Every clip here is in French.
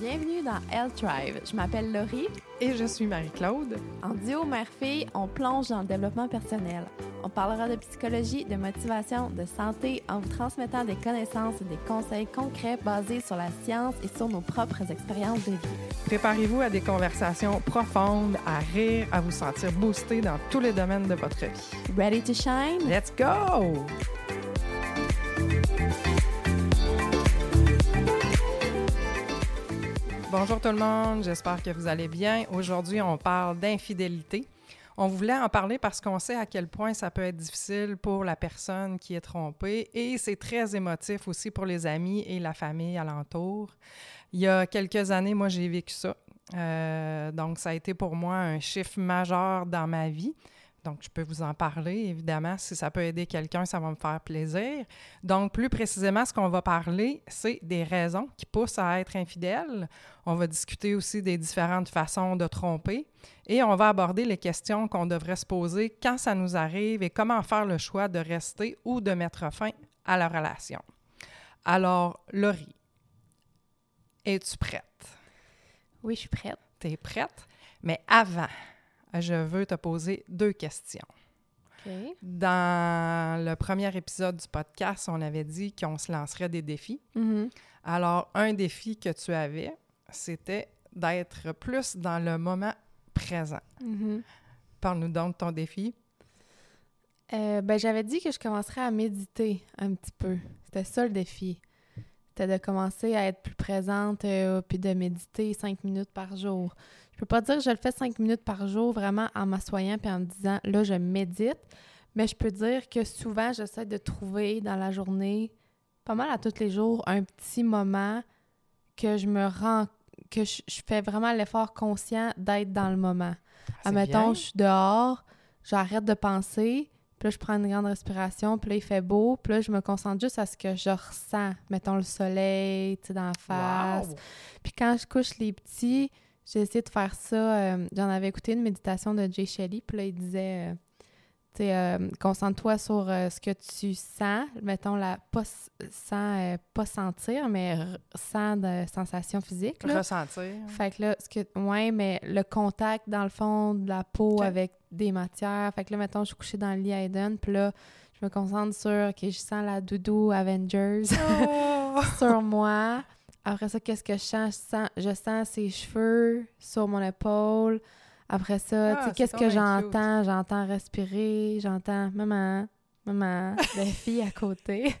Bienvenue dans Health Drive. Je m'appelle Laurie. Et je suis Marie-Claude. En duo mère-fille, on plonge dans le développement personnel. On parlera de psychologie, de motivation, de santé en vous transmettant des connaissances et des conseils concrets basés sur la science et sur nos propres expériences de vie. Préparez-vous à des conversations profondes, à rire, à vous sentir boosté dans tous les domaines de votre vie. Ready to shine? Let's go! Bonjour tout le monde, j'espère que vous allez bien. Aujourd'hui, on parle d'infidélité. On voulait en parler parce qu'on sait à quel point ça peut être difficile pour la personne qui est trompée et c'est très émotif aussi pour les amis et la famille alentour. Il y a quelques années, moi, j'ai vécu ça. Euh, donc, ça a été pour moi un chiffre majeur dans ma vie. Donc, je peux vous en parler, évidemment. Si ça peut aider quelqu'un, ça va me faire plaisir. Donc, plus précisément, ce qu'on va parler, c'est des raisons qui poussent à être infidèle. On va discuter aussi des différentes façons de tromper. Et on va aborder les questions qu'on devrait se poser quand ça nous arrive et comment faire le choix de rester ou de mettre fin à la relation. Alors, Laurie, es-tu prête? Oui, je suis prête. Tu es prête? Mais avant, je veux te poser deux questions. Dans le premier épisode du podcast, on avait dit qu'on se lancerait des défis. Mhm. Alors, un défi que tu avais, c'était d'être plus dans le moment présent. Mhm. Parle-nous donc de ton défi. Euh, ben, j'avais dit que je commencerais à méditer un petit peu. C'était ça le défi. C'était de commencer à être plus présente euh, puis de méditer cinq minutes par jour. Je peux pas dire que je le fais cinq minutes par jour vraiment en m'assoyant puis en me disant là je médite, mais je peux dire que souvent j'essaie de trouver dans la journée, pas mal à tous les jours, un petit moment que je me rends que je, je fais vraiment l'effort conscient d'être dans le moment. C'est Admettons, je suis dehors, j'arrête de penser, puis là, je prends une grande respiration, puis là, il fait beau, puis là, je me concentre juste à ce que je ressens. Mettons le soleil, tu sais, dans la face. Wow! Puis quand je couche les petits, j'ai essayé de faire ça. euh, J'en avais écouté une méditation de Jay Shelley, puis là, il disait, euh, tu euh, concentre-toi sur euh, ce que tu sens. Mettons, la, pas, sans, euh, pas sentir, mais sans de sensations physiques. là. Ressentir. Fait que là, ce que, ouais, mais le contact dans le fond de la peau avec des matières. Fait que là, mettons, je suis couchée dans le lit à Eden, puis là, je me concentre sur, OK, je sens la doudou Avengers Oh! sur moi. Après ça, qu'est-ce que je sens? Je sens, je sens ses cheveux sur mon épaule. Après ça, Ah, tu sais, c'est qu'est-ce que j'entends? J'entends respirer, j'entends maman, maman, des filles à côté.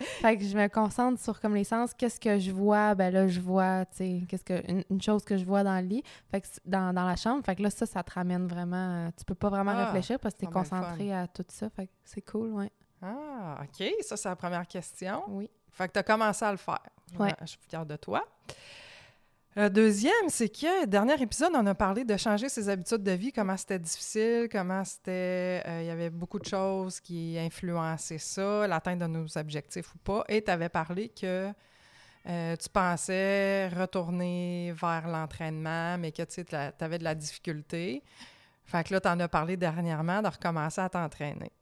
fait que je me concentre sur comme les sens. Qu'est-ce que je vois? Ben là, je vois, tu sais, qu'est-ce que une, une chose que je vois dans le lit, fait que dans, dans la chambre. Fait que là, ça, ça te ramène vraiment. Tu peux pas vraiment Ah, réfléchir parce que t'es ah, concentré à tout ça. Fait que c'est cool, ouais. Ah, OK. Ça, c'est la première question. Oui. Fait que tu as commencé à le faire. Ouais. Je suis fière de toi. Le deuxième, c'est que, dernier épisode, on a parlé de changer ses habitudes de vie, comment c'était difficile, comment c'était. euh, Il y avait beaucoup de choses qui influençaient ça, l'atteinte de nos objectifs ou pas. Et tu avais parlé que euh, tu pensais retourner vers l'entraînement, mais que tu avais de la difficulté. Fait que là, tu en as parlé dernièrement de recommencer à t'entraîner.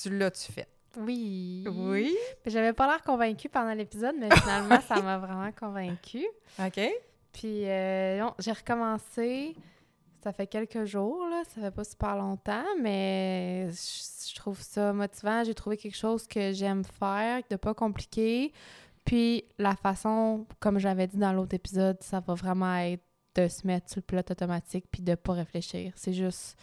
Tu l'as-tu fait? Oui. Oui. J'avais pas l'air convaincue pendant l'épisode, mais finalement, ça m'a vraiment convaincue. OK. Puis, euh, j'ai recommencé. Ça fait quelques jours, là. Ça fait pas super longtemps, mais je, je trouve ça motivant. J'ai trouvé quelque chose que j'aime faire, de pas compliqué. Puis, la façon, comme j'avais dit dans l'autre épisode, ça va vraiment être de se mettre sur le pilote automatique puis de pas réfléchir. C'est juste...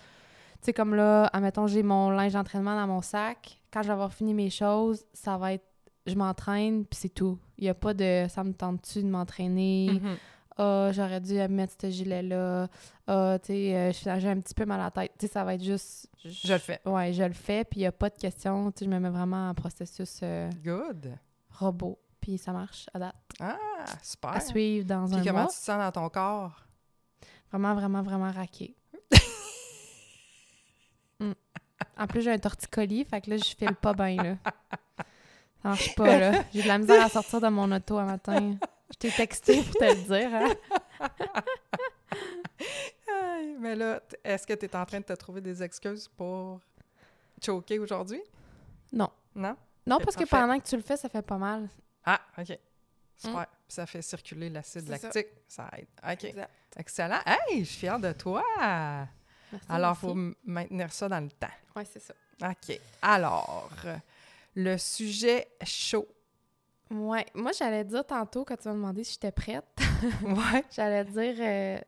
Tu sais, comme là, admettons, j'ai mon linge d'entraînement dans mon sac. Quand je vais avoir fini mes choses, ça va être... Je m'entraîne, puis c'est tout. Il y a pas de... Ça me tente-tu de m'entraîner? Mhm. Ah, j'aurais dû mettre ce gilet-là. Ah, tu sais, euh, j'ai un petit peu mal à la tête. Tu sais, ça va être juste... Je le fais. Ouais, je le fais, puis il n'y a pas de question. Tu sais, je me mets vraiment en processus euh, Good. robot. Puis ça marche à date. Ah, super. À suivre dans Puis un comment mois. tu te sens dans ton corps? Vraiment, vraiment, vraiment raqué. Mm. En plus, j'ai un torticolis, fait que là, je file pas bien, là. Ça marche pas, là. J'ai de la misère à sortir de mon auto un matin. Je t'ai texté pour te le dire, hein? Mais là, est-ce que tu es en train de te trouver des excuses pour choquer aujourd'hui? Non. Non? Non, parce que pendant que tu le fais, ça fait pas mal. Ah, OK. Super. ça fait circuler l'acide C'est ça. lactique. Ça. aide. OK. Exact. Excellent. Hey, je suis fière de toi. Merci, Alors, il faut maintenir ça dans le temps. Ouais, c'est ça. OK. Alors, le sujet chaud. Ouais, moi j'allais dire tantôt quand tu m'as demandé si j'étais prête, Ouais. j'allais dire euh,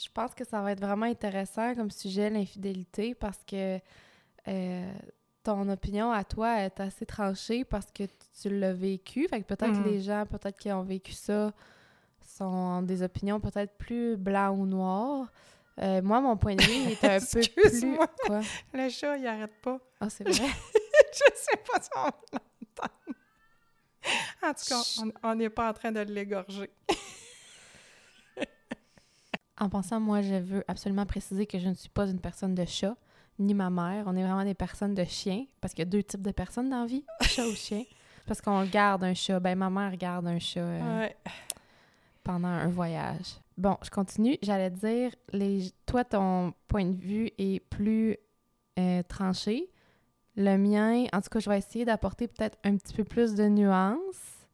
je pense que ça va être vraiment intéressant comme sujet l'infidélité parce que euh, ton opinion à toi est assez tranchée parce que tu l'as vécu. Fait que peut-être Mhm. que les gens peut-être qui ont vécu ça sont des opinions peut-être plus blanc ou noir. Euh, moi, mon point de vue il est un peu plus... Excuse-moi. Quoi? Le chat, il arrête pas. Ah, c'est vrai? je sais pas si on l'entend. En tout cas, on- n'est pas en train de l'égorger. En pensant, moi, je veux absolument préciser que je ne suis pas une personne de chat, ni ma mère. On est vraiment des personnes de chiens, parce qu'il y a deux types de personnes dans la vie, chat ou chien. Parce qu'on garde un chat. Ben, ma mère garde un chat euh, Ouais. Pendant un voyage. Bon, je continue. J'allais dire, les... toi, ton point de vue est plus euh, tranché. Le mien, en tout cas, je vais essayer d'apporter peut-être un petit peu plus de nuances.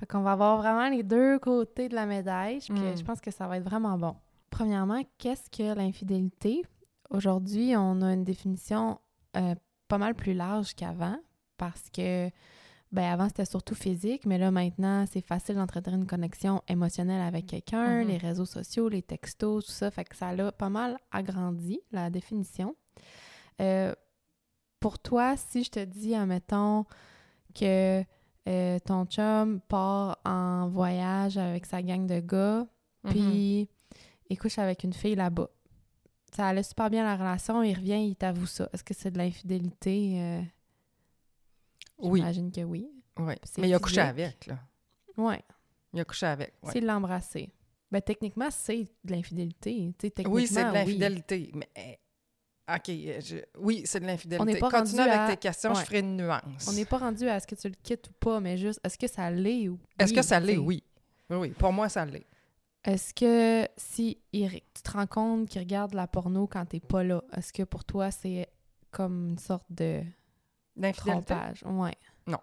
Fait qu'on va avoir vraiment les deux côtés de la médaille. Que Mm. je pense que ça va être vraiment bon. Premièrement, qu'est-ce que l'infidélité? Aujourd'hui, on a une définition euh, pas mal plus large qu'avant parce que ben avant c'était surtout physique, mais là maintenant c'est facile d'entretenir une connexion émotionnelle avec quelqu'un, Mhm. les réseaux sociaux, les textos, tout ça, fait que ça l'a pas mal agrandi la définition. Euh, pour toi, si je te dis, admettons, que euh, ton chum part en voyage avec sa gang de gars, Mhm. puis il couche avec une fille là-bas. Ça allait super bien la relation, il revient, il t'avoue ça. Est-ce que c'est de l'infidélité? Euh, Oui. J'imagine que oui. Oui. Mais il a couché avec, là. Ouais, Il a couché avec. ouais. c'est l'embrasser. Ben, techniquement, c'est de l'infidélité. Oui, c'est de oui. l'infidélité. Mais. eh, OK. je- Oui, c'est de l'infidélité. On n'est pas Continue rendu avec à- tes questions, Ouais. je ferai une nuance. On n'est pas rendu à est-ce que tu le quittes ou pas, mais juste est-ce que ça l'est ou Est-ce oui, que ça l'est? Oui. Oui, oui. Pour moi, ça l'est. Est-ce que si re- tu te rends compte qu'il regarde la porno quand t'es pas là, est-ce que pour toi c'est comme une sorte de Trompage? Ouais. Non.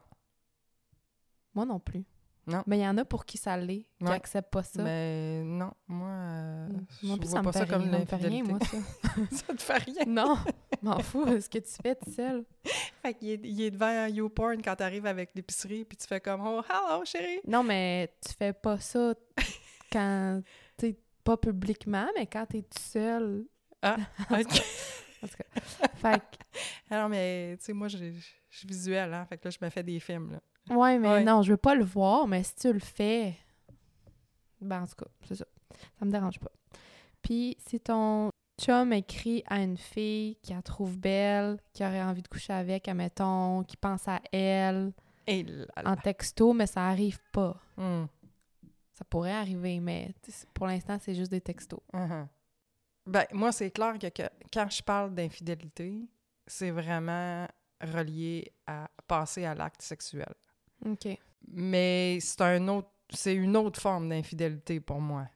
Moi non plus. Non. Mais il y en a pour qui ça l'est, qui Ouais. acceptent pas ça. Mais non, moi, euh, Mm. je Moi vois ça me pas fait ça comme rien, ça me fait rien, l'infidélité. moi, ça. ça te fait rien? non, m'en fous, ce que tu fais tout seul. Fait qu'il est, il est devant YouPorn quand t'arrives avec l'épicerie, puis tu fais comme « Oh, hello, chérie! Non, mais tu fais pas ça quand t'es pas publiquement, mais quand t'es tout seul. » Ah, OK. En tout cas. Fait que non, mais tu sais, moi, je suis visuelle, hein? Fait que là, je me fais des films, là. Ouais, mais Ouais. non, je veux pas le voir, mais si tu le fais, ben en tout cas, c'est ça. Ça me dérange pas. Puis si ton chum écrit à une fille qui la trouve belle, qui aurait envie de coucher avec, admettons, qui pense à elle Et là, là. en texto, mais ça arrive pas. Hum, Ça pourrait arriver, mais pour l'instant, c'est juste des textos. mhm. Ben, moi, c'est clair que, que quand je parle d'infidélité, c'est vraiment relié à passer à l'acte sexuel. OK. Mais c'est un autre, c'est une autre forme d'infidélité pour moi.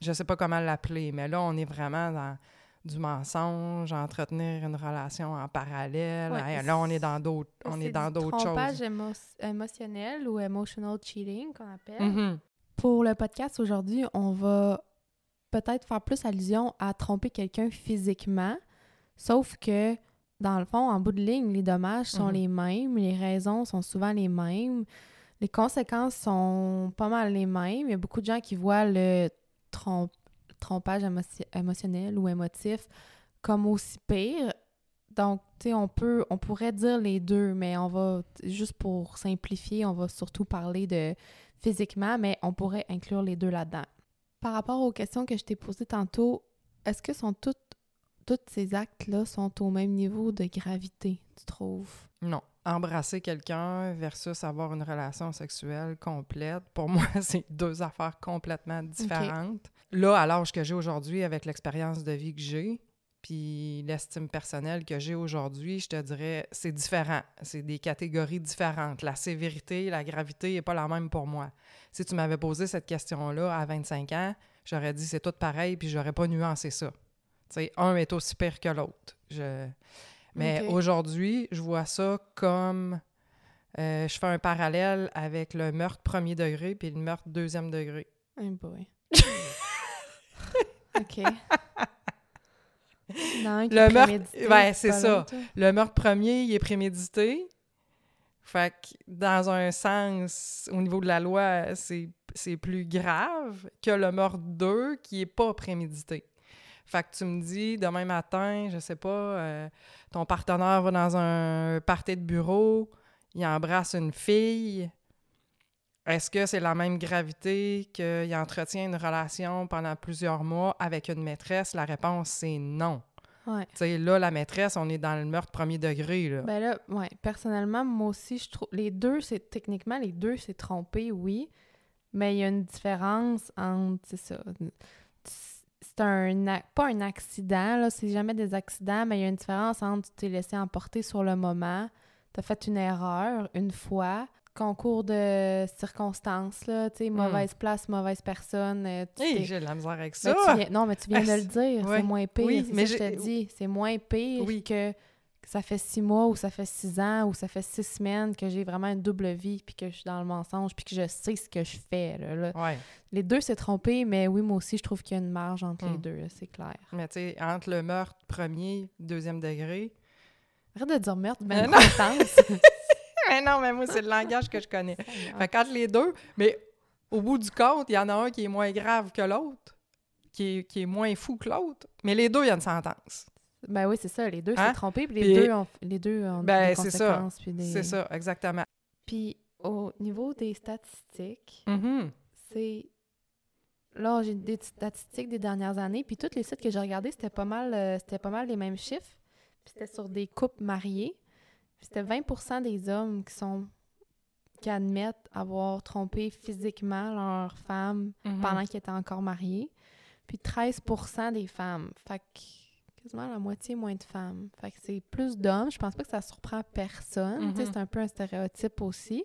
Je sais pas comment l'appeler, mais là, on est vraiment dans du mensonge, entretenir une relation en parallèle. Ouais, Hey, là, on est dans d'autres, on est dans d'autres trompage choses. émo- émotionnel ou emotional cheating qu'on appelle. Mhm. Pour le podcast aujourd'hui, on va peut-être faire plus allusion à tromper quelqu'un physiquement, sauf que dans le fond, en bout de ligne, les dommages sont Mhm. les mêmes, les raisons sont souvent les mêmes, les conséquences sont pas mal les mêmes. Il y a beaucoup de gens qui voient le trom- trompage émoti- émotionnel ou émotif comme aussi pire. Donc, tu sais, on peut, on pourrait dire les deux, mais on va, juste pour simplifier, on va surtout parler de physiquement, mais on pourrait inclure les deux là-dedans. Par rapport aux questions que je t'ai posées tantôt, est-ce que sont toutes, tous ces actes-là sont au même niveau de gravité, tu trouves? Non. Embrasser quelqu'un versus avoir une relation sexuelle complète, pour moi, c'est deux affaires complètement différentes. Là, à l'âge que j'ai aujourd'hui, avec l'expérience de vie que j'ai, puis l'estime personnelle que j'ai aujourd'hui, je te dirais, c'est différent. C'est des catégories différentes. La sévérité, la gravité n'est pas la même pour moi. Si tu m'avais posé cette question-là à 25 ans, j'aurais dit c'est tout pareil, puis j'aurais pas nuancé ça. Tu sais, un est aussi pire que l'autre. Je... Mais aujourd'hui, je vois ça comme Euh, je fais un parallèle avec le meurtre premier degré puis le meurtre deuxième degré. Oh boy. OK. Non, Le meurtre- ouais, c'est ça. Le meurtre premier, il est prémédité. Fait que dans un sens, au niveau de la loi, c'est c'est plus grave que le meurtre 2 qui est pas prémédité. Fait que tu me dis, demain matin, je sais pas, euh, ton partenaire va dans un party de bureau, il embrasse une fille. Est-ce que c'est la même gravité qu'il entretient une relation pendant plusieurs mois avec une maîtresse? La réponse, c'est non. Ouais. Là, la maîtresse, on est dans le meurtre premier degré, là. Ben là, ouais, personnellement, moi aussi, je trouve. Les deux, c'est. Techniquement, les deux, c'est trompé, oui. Mais il y a une différence entre. C'est ça. C'est un. Pas un accident, là. C'est jamais des accidents, mais il y a une différence entre tu t'es laissé emporter sur le moment, t'as fait une erreur une fois, concours de circonstances, là. Tu sais, mauvaise place, mauvaise personne. euh, tu Hey, j'ai de la misère avec mais ça. viens- non, mais tu viens de le dire, Ouais. c'est moins pire. Oui, mais ça que je te dis. C'est moins pire Oui. que ça fait six mois ou ça fait six ans ou ça fait six semaines que j'ai vraiment une double vie puis que je suis dans le mensonge puis que je sais ce que je fais. Là, là. Ouais. Les deux, c'est trompé, mais oui, moi aussi, je trouve qu'il y a une marge entre les Hmm. deux, c'est clair. Mais tu sais, entre le meurtre premier, deuxième degré. Arrête de dire meurtre, Mais ben non. intense. mais non, mais moi, c'est le langage que je connais. Fait qu'entre les deux, mais au bout du compte, il y en a un qui est moins grave que l'autre, qui est, qui est moins fou que l'autre. Mais les deux, il y a une sentence. ben oui, c'est ça. Les deux, Hein? c'est trompé, puis les Puis- deux ont, les deux ont Ben, des c'est ça. conséquences. des- C'est ça, exactement. Puis au niveau des statistiques, Mhm. c'est là j'ai des statistiques des dernières années puis tous les sites que j'ai regardés c'était pas mal euh, c'était pas mal les mêmes chiffres puis c'était sur des couples mariés c'était 20% des hommes qui sont qui admettent avoir trompé physiquement leur femme Mhm. pendant qu'ils étaient encore mariés puis 13% des femmes fait que quasiment la moitié moins de femmes fait que c'est plus d'hommes je pense pas que ça surprend personne Mhm. c'est un peu un stéréotype aussi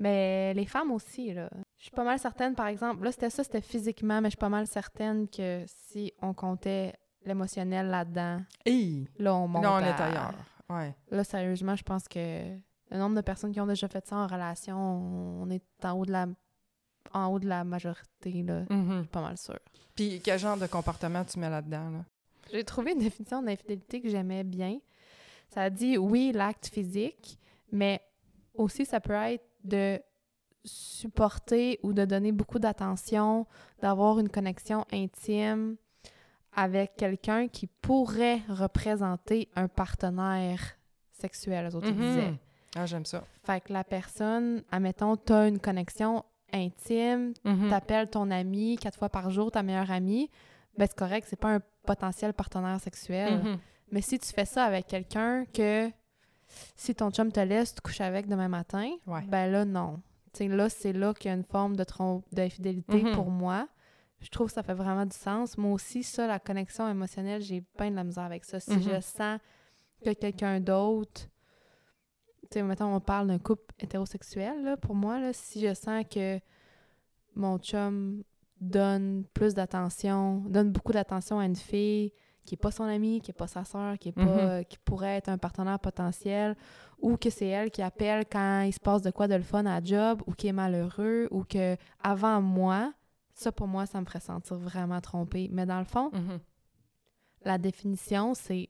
mais les femmes aussi, là. Je suis pas mal certaine, par exemple, là, c'était ça, c'était physiquement, mais je suis pas mal certaine que si on comptait l'émotionnel là-dedans, Hey! là, on monte Là, on à- est ailleurs. Ouais. Là, sérieusement, je pense que le nombre de personnes qui ont déjà fait ça en relation, on est en haut de la, en haut de la majorité, là. Mhm. Je suis pas mal sûre. Puis quel genre de comportement tu mets là-dedans? Là? J'ai trouvé une définition d'infidélité que j'aimais bien. Ça dit, oui, l'acte physique, mais aussi ça peut être de supporter ou de donner beaucoup d'attention, d'avoir une connexion intime avec quelqu'un qui pourrait représenter un partenaire sexuel, les autres Mhm. disaient. Ah, j'aime ça. Fait que la personne, admettons, t'as une connexion intime, Mhm. t'appelles ton ami quatre fois par jour, ta meilleure amie, ben c'est correct, c'est pas un potentiel partenaire sexuel. Mhm. Mais si tu fais ça avec quelqu'un que si ton chum te laisse, tu couches avec demain matin, Ouais. ben là, non. Tu sais, là, c'est là qu'il y a une forme de trompe d'infidélité Mhm. pour moi. Je trouve que ça fait vraiment du sens. Moi aussi, ça, la connexion émotionnelle, j'ai plein de la misère avec ça. Si Mhm. je sens que quelqu'un d'autre, tu sais, mettons, on parle d'un couple hétérosexuel, là, pour moi, là, si je sens que mon chum donne plus d'attention, donne beaucoup d'attention à une fille qui est pas son amie, qui est pas sa sœur, qui est pas, Mhm. euh, qui pourrait être un partenaire potentiel, ou que c'est elle qui appelle quand il se passe de quoi de le fun à la job, ou qui est malheureux, ou que avant moi, ça pour moi, ça me ferait sentir vraiment trompée. Mais dans le fond, Mhm. la définition, c'est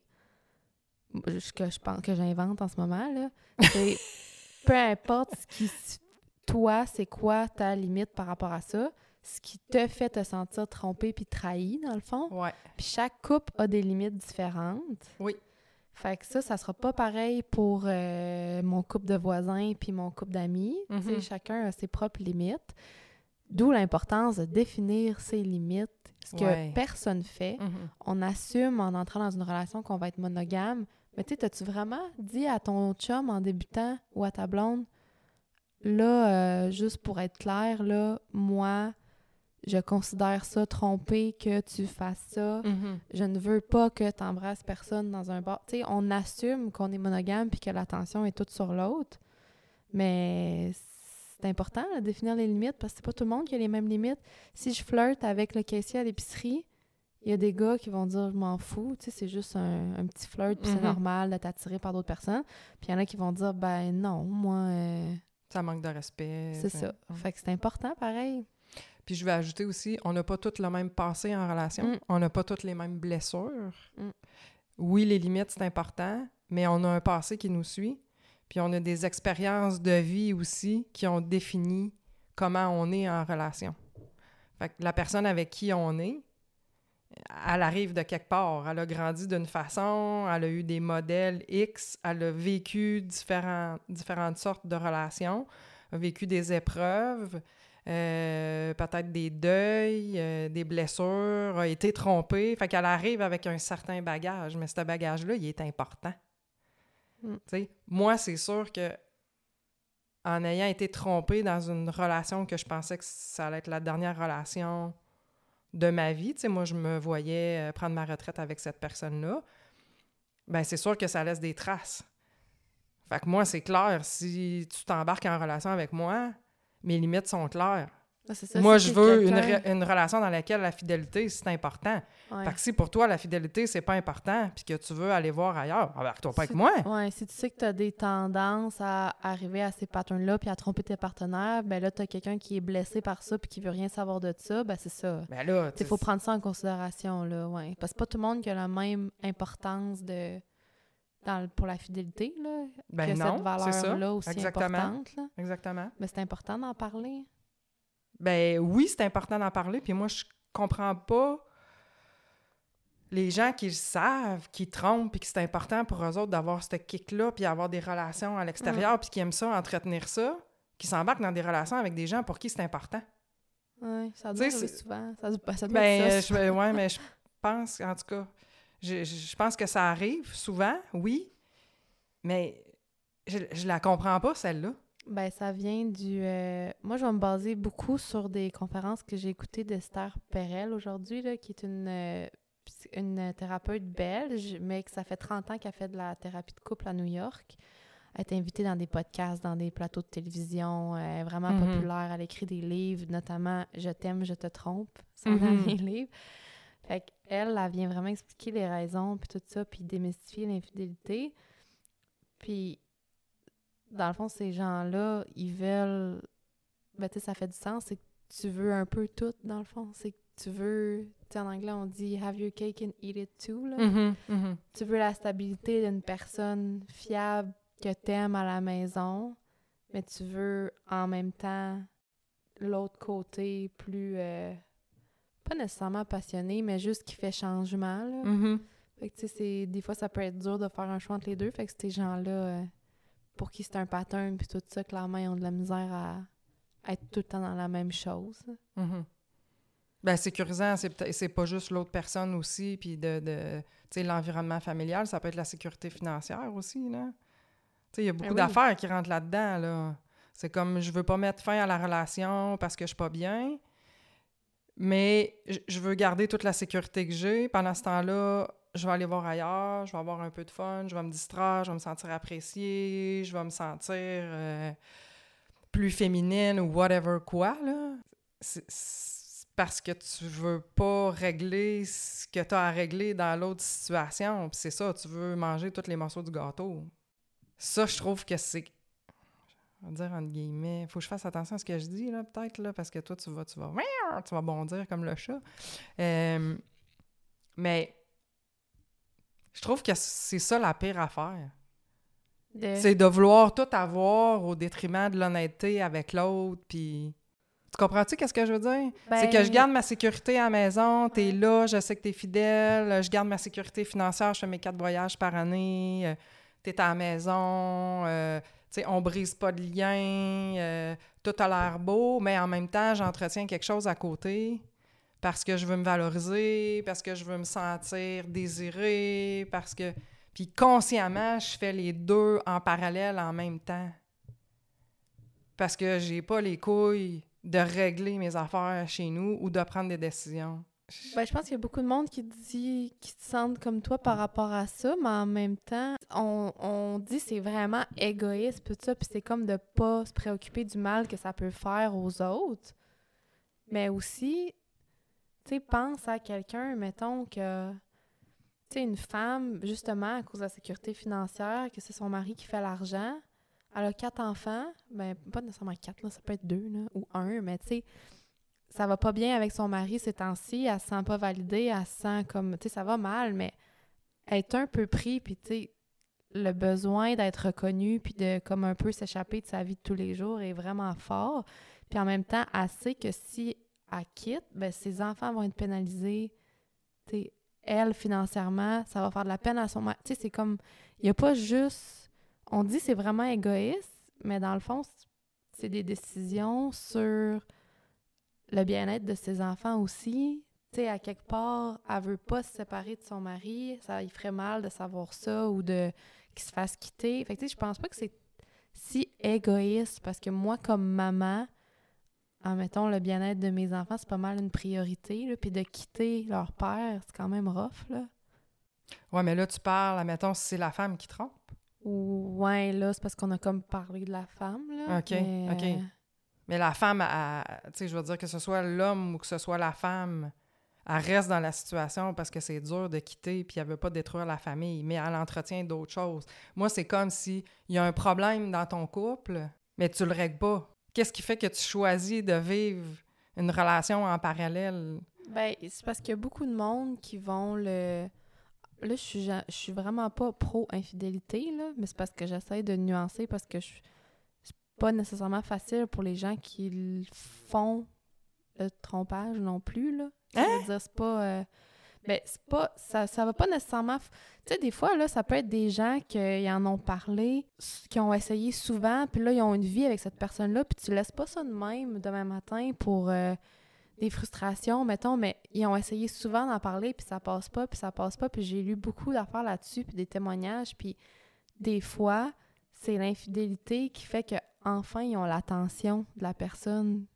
ce que je pense que j'invente en ce moment là, c'est peu importe ce qui toi, c'est quoi ta limite par rapport à ça, ce qui te fait te sentir trompé puis trahi dans le fond. Ouais. Puis chaque couple a des limites différentes. Oui. Fait que ça, ça sera pas pareil pour euh, mon couple de voisins puis mon couple d'amis. Tu sais, Mhm. Chacun a ses propres limites. D'où l'importance de définir ses limites, ce que Ouais. personne fait Mhm. on assume en entrant dans une relation qu'on va être monogame. Mais tu sais, t'as-tu vraiment dit à ton chum en débutant ou à ta blonde, là, euh, juste pour être clair, là, moi, je considère ça trompé que tu fasses ça. Mhm. Je ne veux pas que tu embrasses personne dans un bar. Tu sais, on assume qu'on est monogame puis que l'attention est toute sur l'autre. Mais c'est important de définir les limites parce que c'est pas tout le monde qui a les mêmes limites. Si je flirte avec le caissier à l'épicerie, Il y a des gars qui vont dire je m'en fous, tu sais, c'est juste un, un petit flirt, puis c'est Mhm. normal d'être attiré par d'autres personnes. Puis il y en a qui vont dire ben non, moi, euh, Ça manque de respect. c'est ça. Fait que c'est important pareil. Puis je vais ajouter aussi, on n'a pas toutes le même passé en relation. Mm. On n'a pas toutes les mêmes blessures. Mm. Oui, les limites, c'est important, mais on a un passé qui nous suit. Puis on a des expériences de vie aussi qui ont défini comment on est en relation. Fait que la personne avec qui on est, elle arrive de quelque part. Elle a grandi d'une façon, elle a eu des modèles X, elle a vécu différentes sortes de relations, a vécu des épreuves, euh, peut-être des deuils, euh, des blessures, a été trompée. Fait qu'elle arrive avec un certain bagage, mais ce bagage-là, il est important. Mm. Moi, c'est sûr que en ayant été trompée dans une relation que je pensais que ça allait être la dernière relation de ma vie, moi, je me voyais euh, prendre ma retraite avec cette personne-là, ben c'est sûr que ça laisse des traces. Fait que moi, c'est clair, si tu t'embarques en relation avec moi, mes limites sont claires. Ah, ça, Moi, je veux une, re- une relation dans laquelle la fidélité, c'est important. Ouais. Fait que si pour toi, la fidélité, c'est pas important, puis que tu veux aller voir ailleurs, embarque-toi pas avec moi. Ouais, si tu sais que tu as des tendances à arriver à ces patterns-là puis à tromper tes partenaires, ben là, tu as quelqu'un qui est blessé par ça puis qui veut rien savoir de ça, ben c'est ça. Ben là, Il faut prendre ça en considération, là, ouais. Parce que pas tout le monde qui a la même importance de... Dans le- pour la fidélité, là, ben que non, cette valeur-là aussi Exactement. importante, là. Exactement. Mais c'est important d'en parler. Ben oui, c'est important d'en parler, puis moi, je comprends pas les gens qui le savent, qui trompent, puis que c'est important pour eux autres d'avoir ce kick-là, puis avoir des relations à l'extérieur, puis qui aiment ça, entretenir ça, qui s'embarquent dans des relations avec des gens pour qui c'est important. Ouais, ça doit arriver souvent. Ça, doit- ça doit Ben, ça. je, ouais, mais je pense, en tout cas, je, je- je pense que ça arrive souvent, oui, mais je, je la comprends pas, celle-là. Ben, ça vient du... euh, Moi, je vais me baser beaucoup sur des conférences que j'ai écoutées d'Esther Perel aujourd'hui, qui est une, euh, une thérapeute belge, mais que ça fait 30 ans qu'elle fait de la thérapie de couple à New York. Elle est invitée dans des podcasts, dans des plateaux de télévision, elle est vraiment Mhm. populaire. Elle écrit des livres, notamment « Je t'aime, je te trompe », son Mhm. dernier livre. Fait qu'elle, elle vient vraiment expliquer les raisons, puis tout ça, puis démystifier l'infidélité. Puis dans le fond, ces gens-là, ils veulent. Ben, tu sais, ça fait du sens. C'est que tu veux un peu tout, dans le fond. C'est que tu veux. Tu sais, en anglais, on dit have your cake and eat it too. Là. Mhm, mhm. Tu veux la stabilité d'une personne fiable que t'aimes à la maison, mais tu veux en même temps l'autre côté plus. euh, pas nécessairement passionné, mais juste qui fait changement. Là. Mhm. Fait que, tu sais, c'est- des fois, ça peut être dur de faire un choix entre les deux. Fait que ces gens-là, euh, pour qui c'est un pattern, puis tout ça, clairement, ils ont de la misère à être tout le temps dans la même chose. Mhm. Ben, sécurisant, c'est pas juste l'autre personne aussi, puis de, de tu sais, l'environnement familial, ça peut être la sécurité financière aussi, là. Tu sais, il y a beaucoup oui. d'affaires qui rentrent là-dedans, là. C'est comme, je veux pas mettre fin à la relation parce que je suis pas bien, mais je veux garder toute la sécurité que j'ai. Pendant ce temps-là, je vais aller voir ailleurs, je vais avoir un peu de fun, je vais me distraire, je vais me sentir appréciée, je vais me sentir euh, plus féminine ou whatever quoi, là. C'est- parce que tu veux pas régler ce que tu as à régler dans l'autre situation. C'est ça, tu veux manger tous les morceaux du gâteau. Ça, je trouve que c'est... Je vais dire entre guillemets... Faut que je fasse attention à ce que je dis, là, peut-être, là, parce que toi, tu vas... Tu vas, tu vas bondir comme le chat. Euh, mais je trouve que c'est ça la pire affaire. De- C'est de vouloir tout avoir au détriment de l'honnêteté avec l'autre, puis... Tu comprends-tu qu'est-ce que je veux dire? c'est que je Ben, garde ma sécurité à la maison, t'es là, je sais que t'es fidèle, je garde ma sécurité financière, je fais mes quatre voyages par année, euh, t'es à la maison, euh, tu sais, on brise pas de lien, euh, tout a l'air beau, mais en même temps, j'entretiens quelque chose à côté parce que je veux me valoriser, parce que je veux me sentir désirée, parce que... Puis consciemment, je fais les deux en parallèle en même temps. Parce que j'ai pas les couilles de régler mes affaires chez nous ou de prendre des décisions. Ben, je pense qu'il y a beaucoup de monde qui dit qui se sentent comme toi par rapport à ça, mais en même temps, on, on dit c'est vraiment égoïste tout ça, puis c'est comme de pas se préoccuper du mal que ça peut faire aux autres. Mais aussi, tu sais, pense à quelqu'un, mettons, que. Tu une femme, justement, à cause de la sécurité financière, que c'est son mari qui fait l'argent. Elle a quatre enfants. Ben, pas nécessairement quatre, là, ça peut être deux, là, ou un, mais tu sais, ça va pas bien avec son mari ces temps-ci. Elle se sent pas validée, elle se sent comme. Tu sais, ça va mal, mais elle est un peu pris, puis tu sais, le besoin d'être reconnue, puis de comme un peu s'échapper de sa vie de tous les jours est vraiment fort. Puis en même temps, elle sait que si elle quitte, ben, ses enfants vont être pénalisés. Elle, financièrement, ça va faire de la peine à son mari. Tu sais, c'est comme. Il n'y a pas juste. On dit c'est vraiment égoïste, mais dans le fond, c'est des décisions sur le bien-être de ses enfants aussi. Tu sais, à quelque part, elle veut pas se séparer de son mari. Ça lui ferait mal de savoir ça ou de qu'il se fasse quitter. Fait que, tu sais, je pense pas que c'est si égoïste parce que moi, comme maman, en mettant le bien-être de mes enfants, c'est pas mal une priorité. Là, puis de quitter leur père, c'est quand même rough, là. Ouais, mais là, tu parles, admettons, si c'est la femme qui trompe. Ouais, là, c'est parce qu'on a comme parlé de la femme, là. OK, mais, OK. euh, Mais la femme, tu sais, je veux dire que ce soit l'homme ou que ce soit la femme, elle reste dans la situation parce que c'est dur de quitter puis elle veut pas détruire la famille, mais elle entretient d'autres choses. Moi, c'est comme si il y a un problème dans ton couple, mais tu le règles pas. Qu'est-ce qui fait que tu choisis de vivre une relation en parallèle? Ben, c'est parce qu'il y a beaucoup de monde qui vont le. Là, je suis, je suis vraiment pas pro-infidélité, là, mais c'est parce que j'essaie de nuancer parce que je... c'est pas nécessairement facile pour les gens qui font le trompage non plus, là. Je veux dire, c'est pas. euh, Ben, c'est pas. Ça, ça va pas nécessairement. f- Tu sais, des fois, là, ça peut être des gens qui en ont parlé, qui ont essayé souvent, puis là, ils ont une vie avec cette personne-là, puis tu laisses pas ça de même demain matin pour. euh, des frustrations, mettons, mais ils ont essayé souvent d'en parler, puis ça passe pas, puis ça passe pas, puis j'ai lu beaucoup d'affaires là-dessus, puis des témoignages, puis des fois, c'est l'infidélité qui fait que enfin ils ont l'attention de la personne,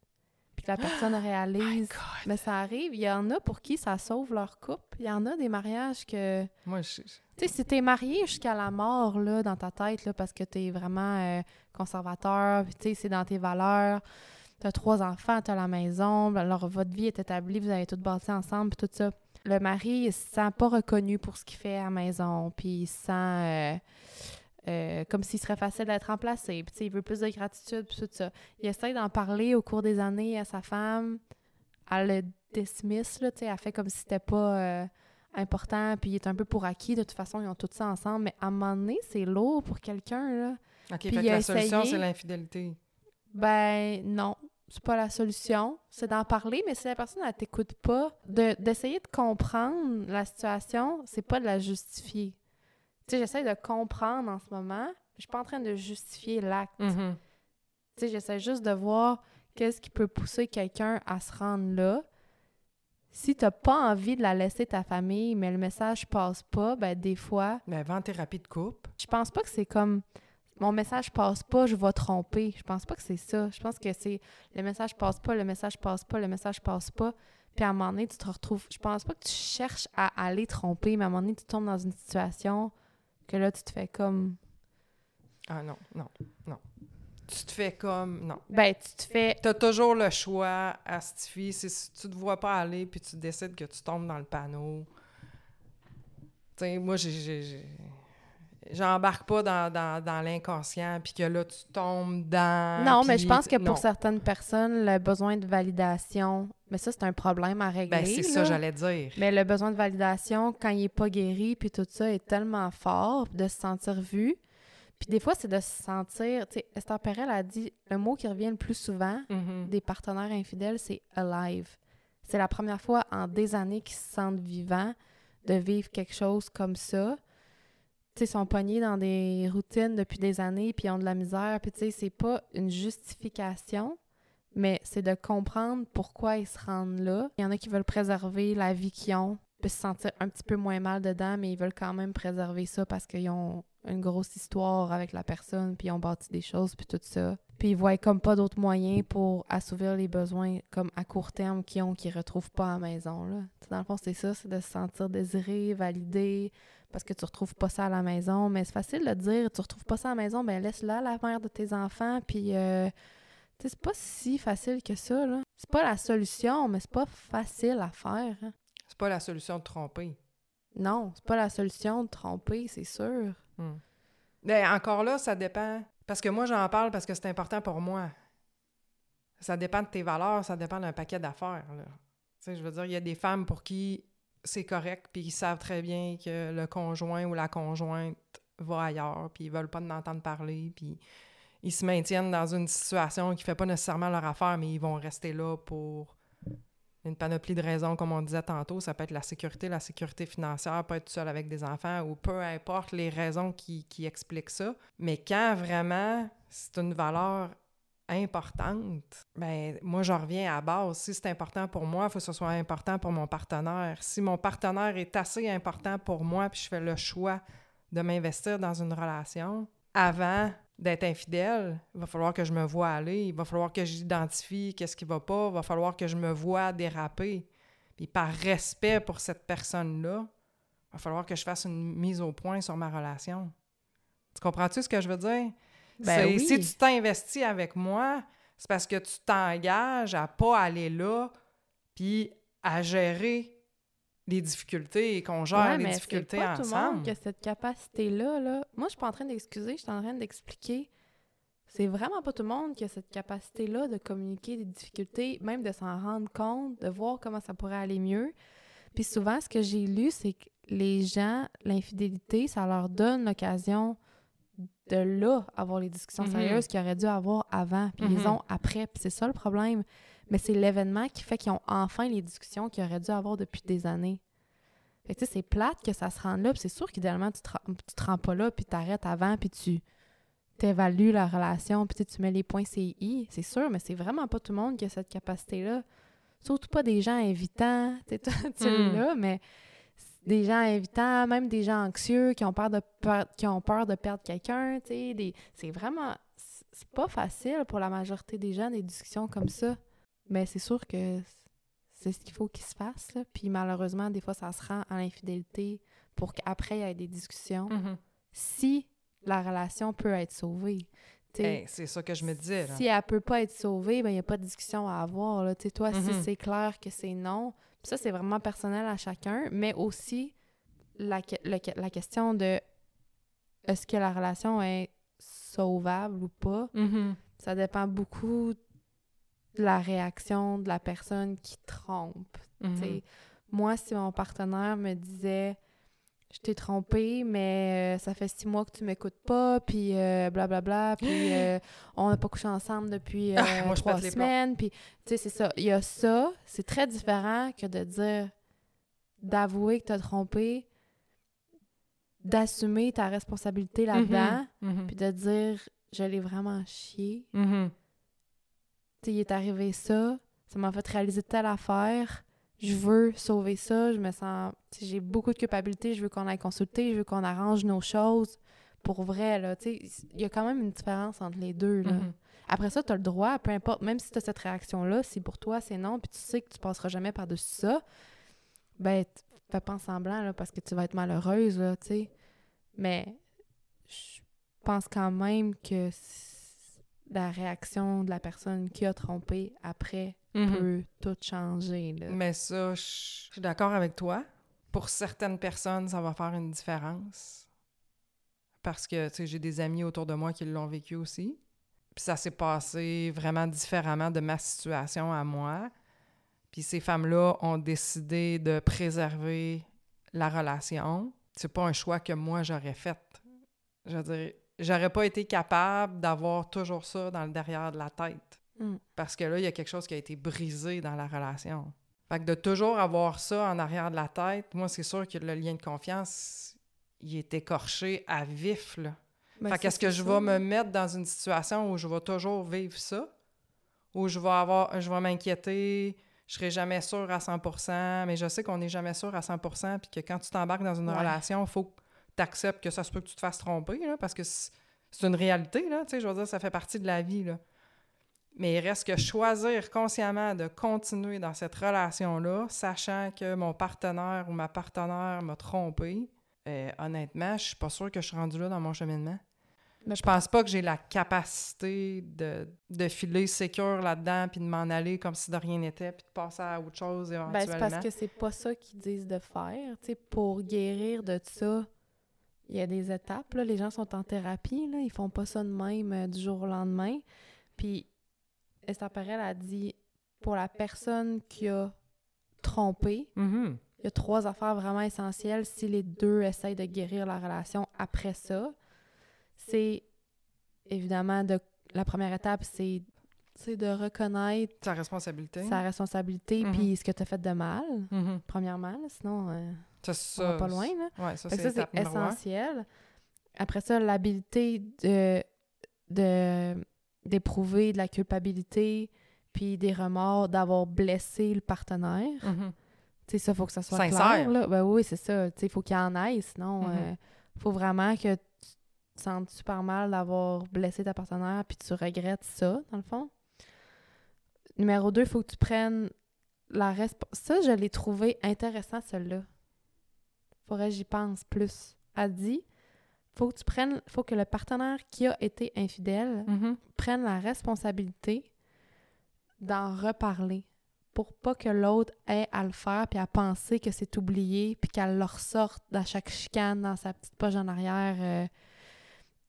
puis que la personne réalise. Mais ça arrive, il y en a pour qui ça sauve leur couple. Il y en a des mariages que... Moi, je... Tu sais, si t'es marié jusqu'à la mort, là, dans ta tête, là, parce que t'es vraiment euh, conservateur, puis tu sais, c'est dans tes valeurs, t'as trois enfants, t'as la maison, ben, alors votre vie est établie, vous avez tout bâti ensemble, puis tout ça. Le mari, il se sent pas reconnu pour ce qu'il fait à la maison, puis il se sent euh, euh, comme s'il serait facile d'être remplacé, puis il veut plus de gratitude, puis tout ça. Il essaie d'en parler au cours des années à sa femme, elle le dismiss, là, elle fait comme si c'était pas... euh, important, puis il est un peu pour acquis. De toute façon, ils ont tout ça ensemble. Mais à un moment donné, c'est lourd pour quelqu'un, là. OK, Puis fait que la solution, c'est l'infidélité. Ben non, c'est pas la solution. C'est d'en parler, mais si la personne, elle t'écoute pas, de- d'essayer de, comprendre la situation, c'est pas de la justifier. Tu sais, j'essaie de comprendre en ce moment. Je suis pas en train de justifier l'acte. Mhm. Tu sais, j'essaie juste de voir qu'est-ce qui peut pousser quelqu'un à se rendre là. Si t'as pas envie de la laisser ta famille, mais le message passe pas, ben des fois, Ben, va en thérapie de couple. je pense pas que c'est comme mon message passe pas, je vais tromper. Je pense pas que c'est ça. Je pense que c'est le message passe pas, le message passe pas, le message passe pas. Puis à un moment donné, tu te retrouves. Je pense pas que tu cherches à aller tromper, mais à un moment donné, tu tombes dans une situation que là, tu te fais comme. Ah non, non, non. Tu te fais comme... Non. Ben, tu te fais. T'as toujours le choix, Astifie, c'est si tu te vois pas aller puis tu décides que tu tombes dans le panneau. Tu sais, moi, j'ai- J'embarque pas dans, dans, dans l'inconscient, puis que là, tu tombes dans... non, mais je pense que non. pour certaines personnes, le besoin de validation, mais ça, c'est un problème à régler. Ben, c'est ça, j'allais dire. Mais le besoin de validation, quand il est pas guéri, puis tout ça, est tellement fort de se sentir vu. Puis des fois, c'est de se sentir... Tu sais, Esther Perel a dit, le mot qui revient le plus souvent Mhm. des partenaires infidèles, c'est « alive ». C'est la première fois en des années qu'ils se sentent vivants de vivre quelque chose comme ça. Tu sais, ils sont pognés dans des routines depuis des années, puis ils ont de la misère. Puis tu sais, c'est pas une justification, mais c'est de comprendre pourquoi ils se rendent là. Il y en a qui veulent préserver la vie qu'ils ont, puis se sentir un petit peu moins mal dedans, mais ils veulent quand même préserver ça parce qu'ils ont une grosse histoire avec la personne, puis ils ont bâti des choses, puis tout ça. Puis ils voient comme pas d'autres moyens pour assouvir les besoins comme à court terme qu'ils ont, qu'ils retrouvent pas à la maison. Là. Dans le fond, c'est ça, c'est de se sentir désiré, validé, parce que tu retrouves pas ça à la maison. Mais c'est facile de dire, tu retrouves pas ça à la maison, ben laisse-la la mère de tes enfants, puis... euh, c'est pas si facile que ça, là. C'est pas la solution, mais c'est pas facile à faire. hein. C'est pas la solution de tromper. Non, c'est pas la solution de tromper, c'est sûr. Hmm. Mais encore là, ça dépend. Parce que moi, j'en parle parce que c'est important pour moi. Ça dépend de tes valeurs, ça dépend d'un paquet d'affaires. là. Tu sais, je veux dire, il y a des femmes pour qui c'est correct, puis ils savent très bien que le conjoint ou la conjointe va ailleurs, puis ils veulent pas en entendre parler, puis ils se maintiennent dans une situation qui fait pas nécessairement leur affaire, mais ils vont rester là pour une panoplie de raisons, comme on disait tantôt. Ça peut être la sécurité, la sécurité financière, pas être seul avec des enfants, ou peu importe les raisons qui, expliquent ça. Mais quand vraiment c'est une valeur importante, ben moi, je reviens à base. Si c'est important pour moi, il faut que ce soit important pour mon partenaire. Si mon partenaire est assez important pour moi, puis je fais le choix de m'investir dans une relation, avant d'être infidèle, il va falloir que je me vois aller, il va falloir que j'identifie qu'est-ce qui va pas, il va falloir que je me vois déraper. Puis par respect pour cette personne-là, il va falloir que je fasse une mise au point sur ma relation. Tu comprends-tu ce que je veux dire? Ben oui. Si tu t'investis avec moi, c'est parce que tu t'engages à pas aller là, puis à gérer les difficultés et qu'on gère Ouais, les mais difficultés c'est pas tout le ensemble. monde qui a cette capacité-là. Là. Moi, je suis pas en train d'excuser, je suis en train d'expliquer. C'est vraiment pas tout le monde qui a cette capacité-là de communiquer des difficultés, même de s'en rendre compte, de voir comment ça pourrait aller mieux. Puis souvent, ce que j'ai lu, c'est que les gens, l'infidélité, ça leur donne l'occasion de là avoir les discussions Mhm. sérieuses qu'ils auraient dû avoir avant, puis ils Mhm. ont après. Puis c'est ça le problème. Mais c'est l'événement qui fait qu'ils ont enfin les discussions qu'ils auraient dû avoir depuis des années. Fait que tu sais, c'est plate que ça se rende là, puis c'est sûr qu'idéalement, tu te, tu te rends pas là, puis t'arrêtes avant, puis tu t'évalues la relation, puis tu mets les points CI, c'est sûr, mais c'est vraiment pas tout le monde qui a cette capacité-là. Surtout pas des gens invitants, tu sais, Hmm. l'as, mais des gens invitants, même des gens anxieux qui ont peur de, per- qui ont peur de perdre quelqu'un, tu sais, des... c'est vraiment... C'est pas facile pour la majorité des gens, des discussions comme ça. Mais c'est sûr que c'est ce qu'il faut qu'il se fasse, là. Puis malheureusement, des fois, ça se rend à l'infidélité pour qu'après, il y ait des discussions. Mhm. Si la relation peut être sauvée. Hey, c'est ça que je me disais. là. Si elle peut pas être sauvée, ben il n'y a pas de discussion à avoir. Là. Toi, si Mhm. c'est clair que c'est non, ça, c'est vraiment personnel à chacun, mais aussi la, que- le la question de est-ce que la relation est sauvable ou pas, Mhm. ça dépend beaucoup la réaction de la personne qui trompe. Mhm. Moi, si mon partenaire me disait je t'ai trompé, mais euh, ça fait six mois que tu m'écoutes pas, puis euh, blablabla, puis euh, on n'a pas couché ensemble depuis euh, Ah, moi, je trois semaines, puis tu sais, c'est ça. Il y a ça, c'est très différent que de dire, d'avouer que tu as trompé, d'assumer ta responsabilité là-dedans, Mhm. puis de dire je l'ai vraiment chié. Mhm. Il est arrivé ça, ça m'a fait réaliser telle affaire, je veux sauver ça, je me sens, j'ai beaucoup de culpabilité, je veux qu'on aille consulter, je veux qu'on arrange nos choses pour vrai, là, tu sais, il y a quand même une différence entre les deux, là. Mhm. Après ça, tu as le droit, peu importe, même si tu as cette réaction-là, si pour toi c'est non, puis tu sais que tu passeras jamais par-dessus ça, ben, fais pas en semblant, là, parce que tu vas être malheureuse, là, tu sais. Mais je pense quand même que la réaction de la personne qui a trompé après Mhm. peut tout changer, là. Mais ça, je je suis d'accord avec toi. Pour certaines personnes, ça va faire une différence. Parce que, tu sais, j'ai des amis autour de moi qui l'ont vécu aussi. Puis ça s'est passé vraiment différemment de ma situation à moi. Puis ces femmes-là ont décidé de préserver la relation. C'est pas un choix que moi j'aurais fait. Je veux dire, j'aurais pas été capable d'avoir toujours ça dans le derrière de la tête. Mm. Parce que là, il y a quelque chose qui a été brisé dans la relation. Fait que de toujours avoir ça en arrière de la tête, moi, c'est sûr que le lien de confiance, il est écorché à vif, là. Ben, fait qu'est-ce que je vais me mettre dans une situation où je vais toujours vivre ça? Où je vais avoir, je vais m'inquiéter, je serai jamais sûre à 100% mais je sais qu'on n'est jamais sûr à 100% puis que quand tu t'embarques dans une Ouais. relation, il faut que tu acceptes que ça se peut que tu te fasses tromper, là, parce que c'est une réalité, là, tu sais, je veux dire, ça fait partie de la vie, là. Mais il reste que choisir consciemment de continuer dans cette relation-là, sachant que mon partenaire ou ma partenaire m'a trompé, euh, honnêtement, je suis pas sûre que je suis rendue là dans mon cheminement. Mais Je pense pas que j'ai la capacité de, de filer sécure là-dedans, puis de m'en aller comme si de rien n'était, puis de passer à autre chose Ben, éventuellement. c'est parce que c'est pas ça qu'ils disent de faire. Pour guérir de ça, il y a des étapes. Là. Les gens sont en thérapie. Là. Ils font pas ça de même euh, du jour au lendemain. Puis, Esther Perel a dit pour la personne qui a trompé, Mhm. il y a trois affaires vraiment essentielles si les deux essayent de guérir la relation après ça. C'est évidemment de la première étape, c'est c'est de reconnaître Ta responsabilité. sa responsabilité Mhm. puis ce que tu as fait de mal, Mhm. premièrement, là, sinon euh, Ça, on va ça, pas loin. Là. Ouais, ça, c'est ça, c'est essentiel. Après ça, l'habilité de de d'éprouver de la culpabilité puis des remords d'avoir blessé le partenaire. Mhm. Tu sais, ça, faut que ça soit Sincère. clair, là. Ben oui, c'est ça. Tu sais, faut qu'il y en aille, sinon, Mhm. euh, faut vraiment que tu te sentes super mal d'avoir blessé ta partenaire puis tu regrettes ça, dans le fond. Numéro deux, il faut que tu prennes la responsabilité. Ça, je l'ai trouvé intéressant, celle-là. Faudrait que j'y pense plus. Elle dit, faut que tu prennes, faut que le partenaire qui a été infidèle Mhm. prenne la responsabilité d'en reparler pour pas que l'autre ait à le faire puis à penser que c'est oublié puis qu'elle le ressorte à chaque chicane dans sa petite poche en arrière euh,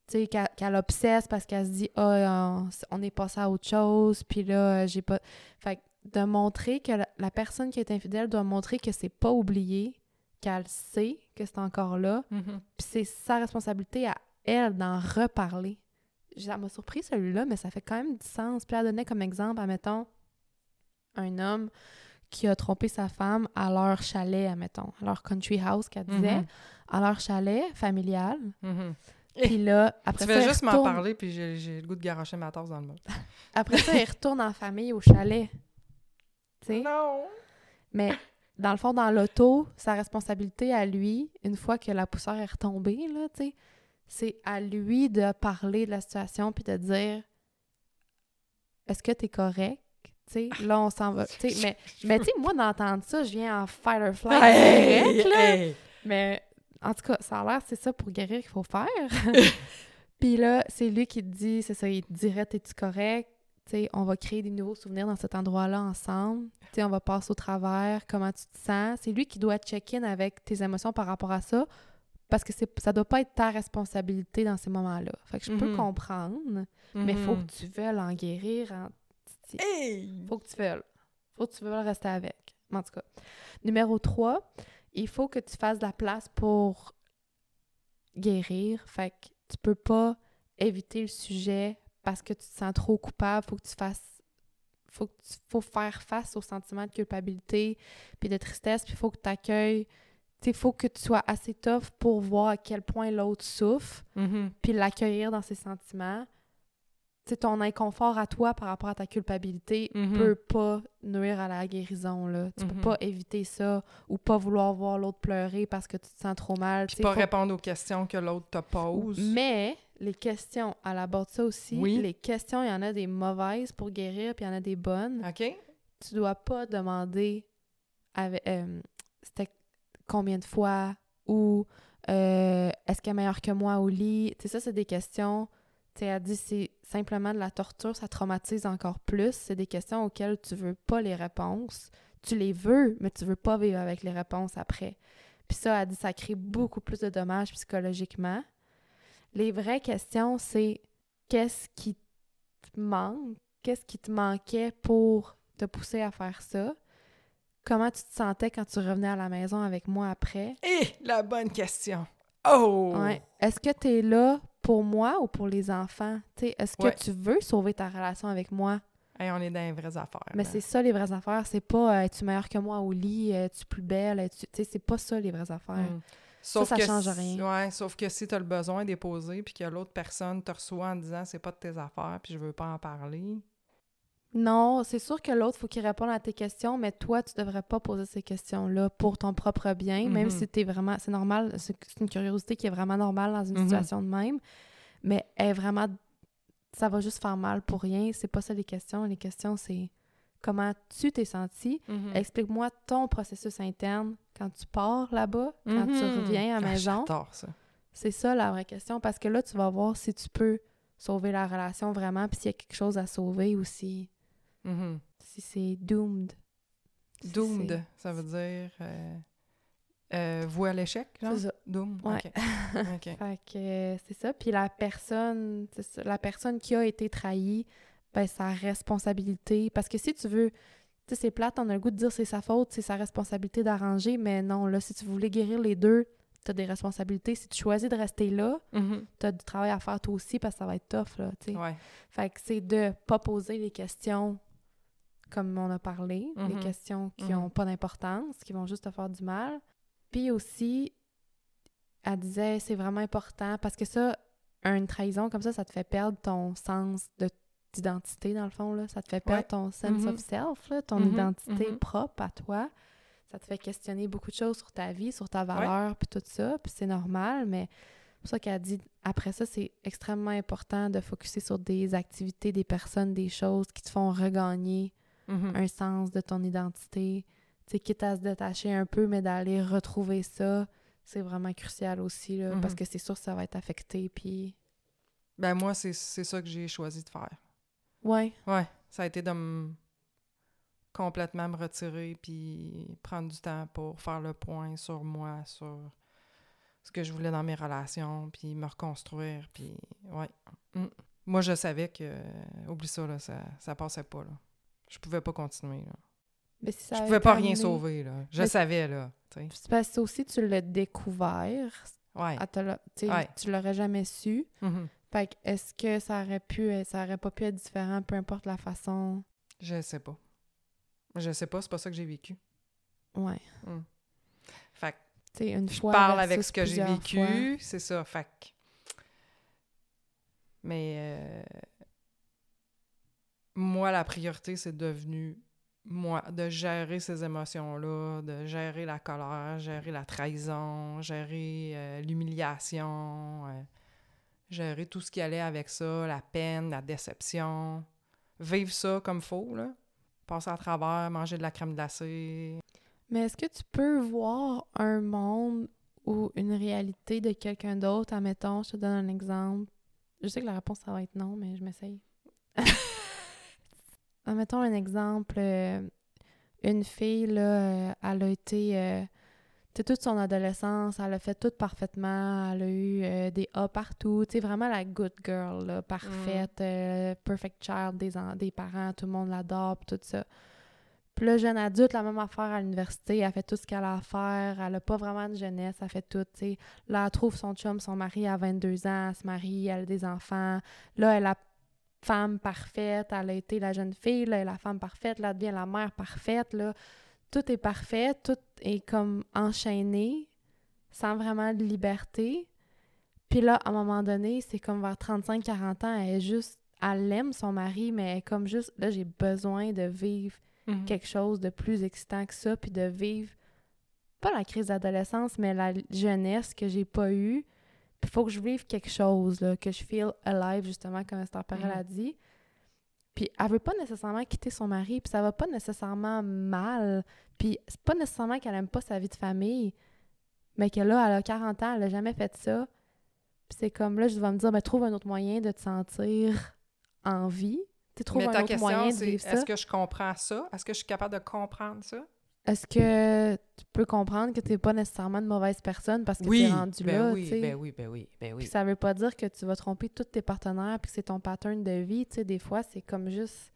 tu sais qu'elle obsesse parce qu'elle se dit ah on, on est passé à autre chose puis là euh, j'ai pas fait que de montrer que la, la personne qui est infidèle doit montrer que c'est pas oublié qu'elle sait que c'est encore là Mhm. puis c'est sa responsabilité à elle d'en reparler. Ça m'a surpris celui-là, mais ça fait quand même du sens. Puis elle donnait comme exemple, admettons, un homme qui a trompé sa femme à leur chalet, admettons, à leur country house qu'elle disait, Mhm. à leur chalet familial. Mhm. Puis là, après Tu ça, il juste m'en parler, puis j'ai le goût de garocher ma tasse dans le mot. Après ça, il retourne en famille au chalet. Tu? Non! Mais dans le fond, dans l'auto, sa responsabilité à lui, une fois que la poussière est retombée, là, c'est à lui de parler de la situation puis de dire Est-ce que t'es correct? Là, on s'en va. Tu sais, mais, mais tu sais, moi, d'entendre ça, je viens en fight or flight direct, là. Mais en tout cas, ça a l'air, c'est ça pour guérir qu'il faut faire. Puis là, c'est lui qui te dit, c'est ça, il te dirait, t'es-tu correct? Tu sais, on va créer des nouveaux souvenirs dans cet endroit-là ensemble. Tu sais, on va passer au travers, comment tu te sens. C'est lui qui doit check-in avec tes émotions par rapport à ça, parce que ça doit pas être ta responsabilité dans ces moments-là. Fait que je peux Mhm. comprendre, mais faut que tu veuilles en guérir en. Hey! Faut que tu veuilles. Faut que tu veuilles rester avec. En tout cas. Numéro 3, il faut que tu fasses de la place pour guérir. Fait que tu peux pas éviter le sujet parce que tu te sens trop coupable. Faut que tu fasses. Faut, que tu- faut faire face au sentiment de culpabilité puis de tristesse. Puis il faut que tu accueilles. Il faut que tu sois assez tough pour voir à quel point l'autre souffre Mhm. puis l'accueillir dans ses sentiments. Ton inconfort à toi par rapport à ta culpabilité Mhm. peut pas nuire à la guérison, là. Tu peux Mhm. pas éviter ça ou pas vouloir voir l'autre pleurer parce que tu te sens trop mal. Puis pas faut- répondre aux questions que l'autre te pose. Mais les questions, à la base de ça aussi, Oui. les questions, il y en a des mauvaises pour guérir puis il y en a des bonnes. OK? Tu dois pas demander avec, euh, c'était combien de fois ou euh, est-ce qu'elle est meilleure que moi au lit? Tu sais, ça, c'est des questions. Tu sais, elle dit c'est simplement de la torture, ça traumatise encore plus. C'est des questions auxquelles tu veux pas les réponses. Tu les veux, mais tu veux pas vivre avec les réponses après. Puis ça, elle dit ça crée beaucoup plus de dommages psychologiquement. Les vraies questions, c'est qu'est-ce qui te manque? Qu'est-ce qui te manquait pour te pousser à faire ça? Comment tu te sentais quand tu revenais à la maison avec moi après? Eh, la bonne question. Oh! Ouais. Est-ce que tu es là pour moi ou pour les enfants? Est-ce que Ouais. tu veux sauver ta relation avec moi? Hey, on est dans les vraies affaires. Mais c'est ça les vraies affaires. C'est pas euh, es-tu meilleure que moi au lit, es-tu plus belle, es-tu... t'sais, c'est pas ça les vraies affaires. Mm. Sauf ça que change si- rien. Ouais, sauf que si tu as le besoin d'y poser puis que l'autre personne te reçoit en disant c'est pas de tes affaires puis je veux pas en parler. Non, c'est sûr que l'autre, faut qu'il réponde à tes questions, mais toi, tu devrais pas poser ces questions-là pour ton propre bien, même Mhm. si t'es vraiment... C'est normal, c'est une curiosité qui est vraiment normale dans une Mhm. situation de même, mais elle est vraiment... Ça va juste faire mal pour rien. C'est pas ça les questions. Les questions, c'est comment tu t'es senti. Mhm. Explique-moi ton processus interne quand tu pars là-bas, quand tu Mhm. reviens à la Ah, maison. Ça. C'est ça la vraie question, parce que là, tu vas voir si tu peux sauver la relation vraiment, puis s'il y a quelque chose à sauver ou si, Mhm. si c'est doomed. Si Doomed, c'est- ça veut dire euh, euh, voué à l'échec, genre? C'est ça. Doom, Ouais. OK. Fait que euh, c'est ça. Puis la personne, c'est ça, la personne qui a été trahie, ben sa responsabilité. Parce que si tu veux, tu sais, c'est plate, on a le goût de dire c'est sa faute, c'est sa responsabilité d'arranger, mais non, là, si tu voulais guérir les deux, t'as des responsabilités. Si tu choisis de rester là, Mhm. t'as du travail à faire toi aussi parce que ça va être tough, là, tu sais. Ouais. Fait que c'est de pas poser les questions comme on a parlé, les Mhm. questions qui Mhm. ont pas d'importance, qui vont juste te faire du mal. Puis aussi, elle disait, c'est vraiment important parce que ça, une trahison comme ça, ça te fait perdre ton sens de d'identité, dans le fond, là. Ça te fait perdre Ouais. ton sense Mhm. of self, là, ton Mhm, identité mhm. propre à toi. Ça te fait questionner beaucoup de choses sur ta vie, sur ta valeur, puis tout ça. Puis c'est normal, mais c'est pour ça qu'elle dit, après ça, c'est extrêmement important de focuser sur des activités, des personnes, des choses qui te font regagner un sens de ton identité. Tu sais, quitte à se détacher un peu, mais d'aller retrouver ça, c'est vraiment crucial aussi, là, parce que c'est sûr que ça va être affecté, puis... Ben moi, c'est ça que j'ai choisi de faire. Ouais, Ouais, ça a été de me complètement me retirer puis prendre du temps pour faire le point sur moi, sur ce que je voulais dans mes relations, puis me reconstruire, puis ouais. Mm. Moi, je savais que, oublie ça, là, ça, ça passait pas, là. Je pouvais pas continuer, là. mais si ça Je pouvais pas rien sauver, là. Je Mais- savais, là, tu sais. C'est parce que aussi, tu l'as découvert, Ouais. à te l'a- tu sais, Ouais. tu l'aurais jamais su. Mhm. Fait que est-ce que ça aurait pu, ça aurait pas pu être différent, peu importe la façon... Je sais pas. Je sais pas, c'est pas ça que j'ai vécu. Ouais. Fait que une je fois parle avec ce que j'ai vécu, c'est ça. Fait que- Mais euh, moi, la priorité, c'est devenu moi, de gérer ces émotions-là, de gérer la colère, gérer la trahison, gérer euh, l'humiliation, euh, gérer tout ce qui allait avec ça, la peine, la déception. Vivre ça comme faut, là. Passer à travers, manger de la crème glacée. Mais est-ce que tu peux voir un monde ou une réalité de quelqu'un d'autre? Admettons, je te donne un exemple. Je sais que la réponse, ça va être non, mais je m'essaye. Admettons un exemple. euh, une fille, là, euh, elle a été... sais, toute son adolescence, elle a fait tout parfaitement. Elle a eu euh, des A partout. Tu sais, vraiment la good girl, là, parfaite, euh, perfect child des, des parents. Tout le monde l'adore, tout ça. Puis le jeune adulte, la même affaire à l'université, elle fait tout ce qu'elle a à faire, elle a pas vraiment de jeunesse, elle fait tout, tu sais. Là, elle trouve son chum, son mari à 22 ans, elle se marie, elle a des enfants. Là, elle est la femme parfaite, elle a été la jeune fille, là, elle est la femme parfaite, là, elle devient la mère parfaite, là. Tout est parfait, tout est comme enchaîné, sans vraiment de liberté. Puis là, à un moment donné, c'est comme vers 35-40 ans, elle est juste, elle aime son mari, mais elle est comme juste, là, j'ai besoin de vivre Mhm. quelque chose de plus excitant que ça, puis de vivre, pas la crise d'adolescence, mais la jeunesse que j'ai pas eue. Puis il faut que je vive quelque chose, là, que je feel alive, justement, comme Esther Perel Mhm. a dit. Puis elle veut pas nécessairement quitter son mari, puis ça va pas nécessairement mal. Puis c'est pas nécessairement qu'elle aime pas sa vie de famille, mais que là, elle a 40 ans, elle a jamais fait ça. Puis c'est comme là, je vais me dire, ben, trouve un autre moyen de te sentir en vie. Tu trouves Mais un ta autre moyen question, de c'est vivre ça. est-ce que je comprends ça? Est-ce que je suis capable de comprendre ça? Est-ce que tu peux comprendre que t'es pas nécessairement une mauvaise personne parce que t'es rendu ben là, oui, tu ben oui, ben oui, ben Puis oui. ça veut pas dire que tu vas tromper tous tes partenaires puis que c'est ton pattern de vie, tu sais, des fois, c'est comme juste...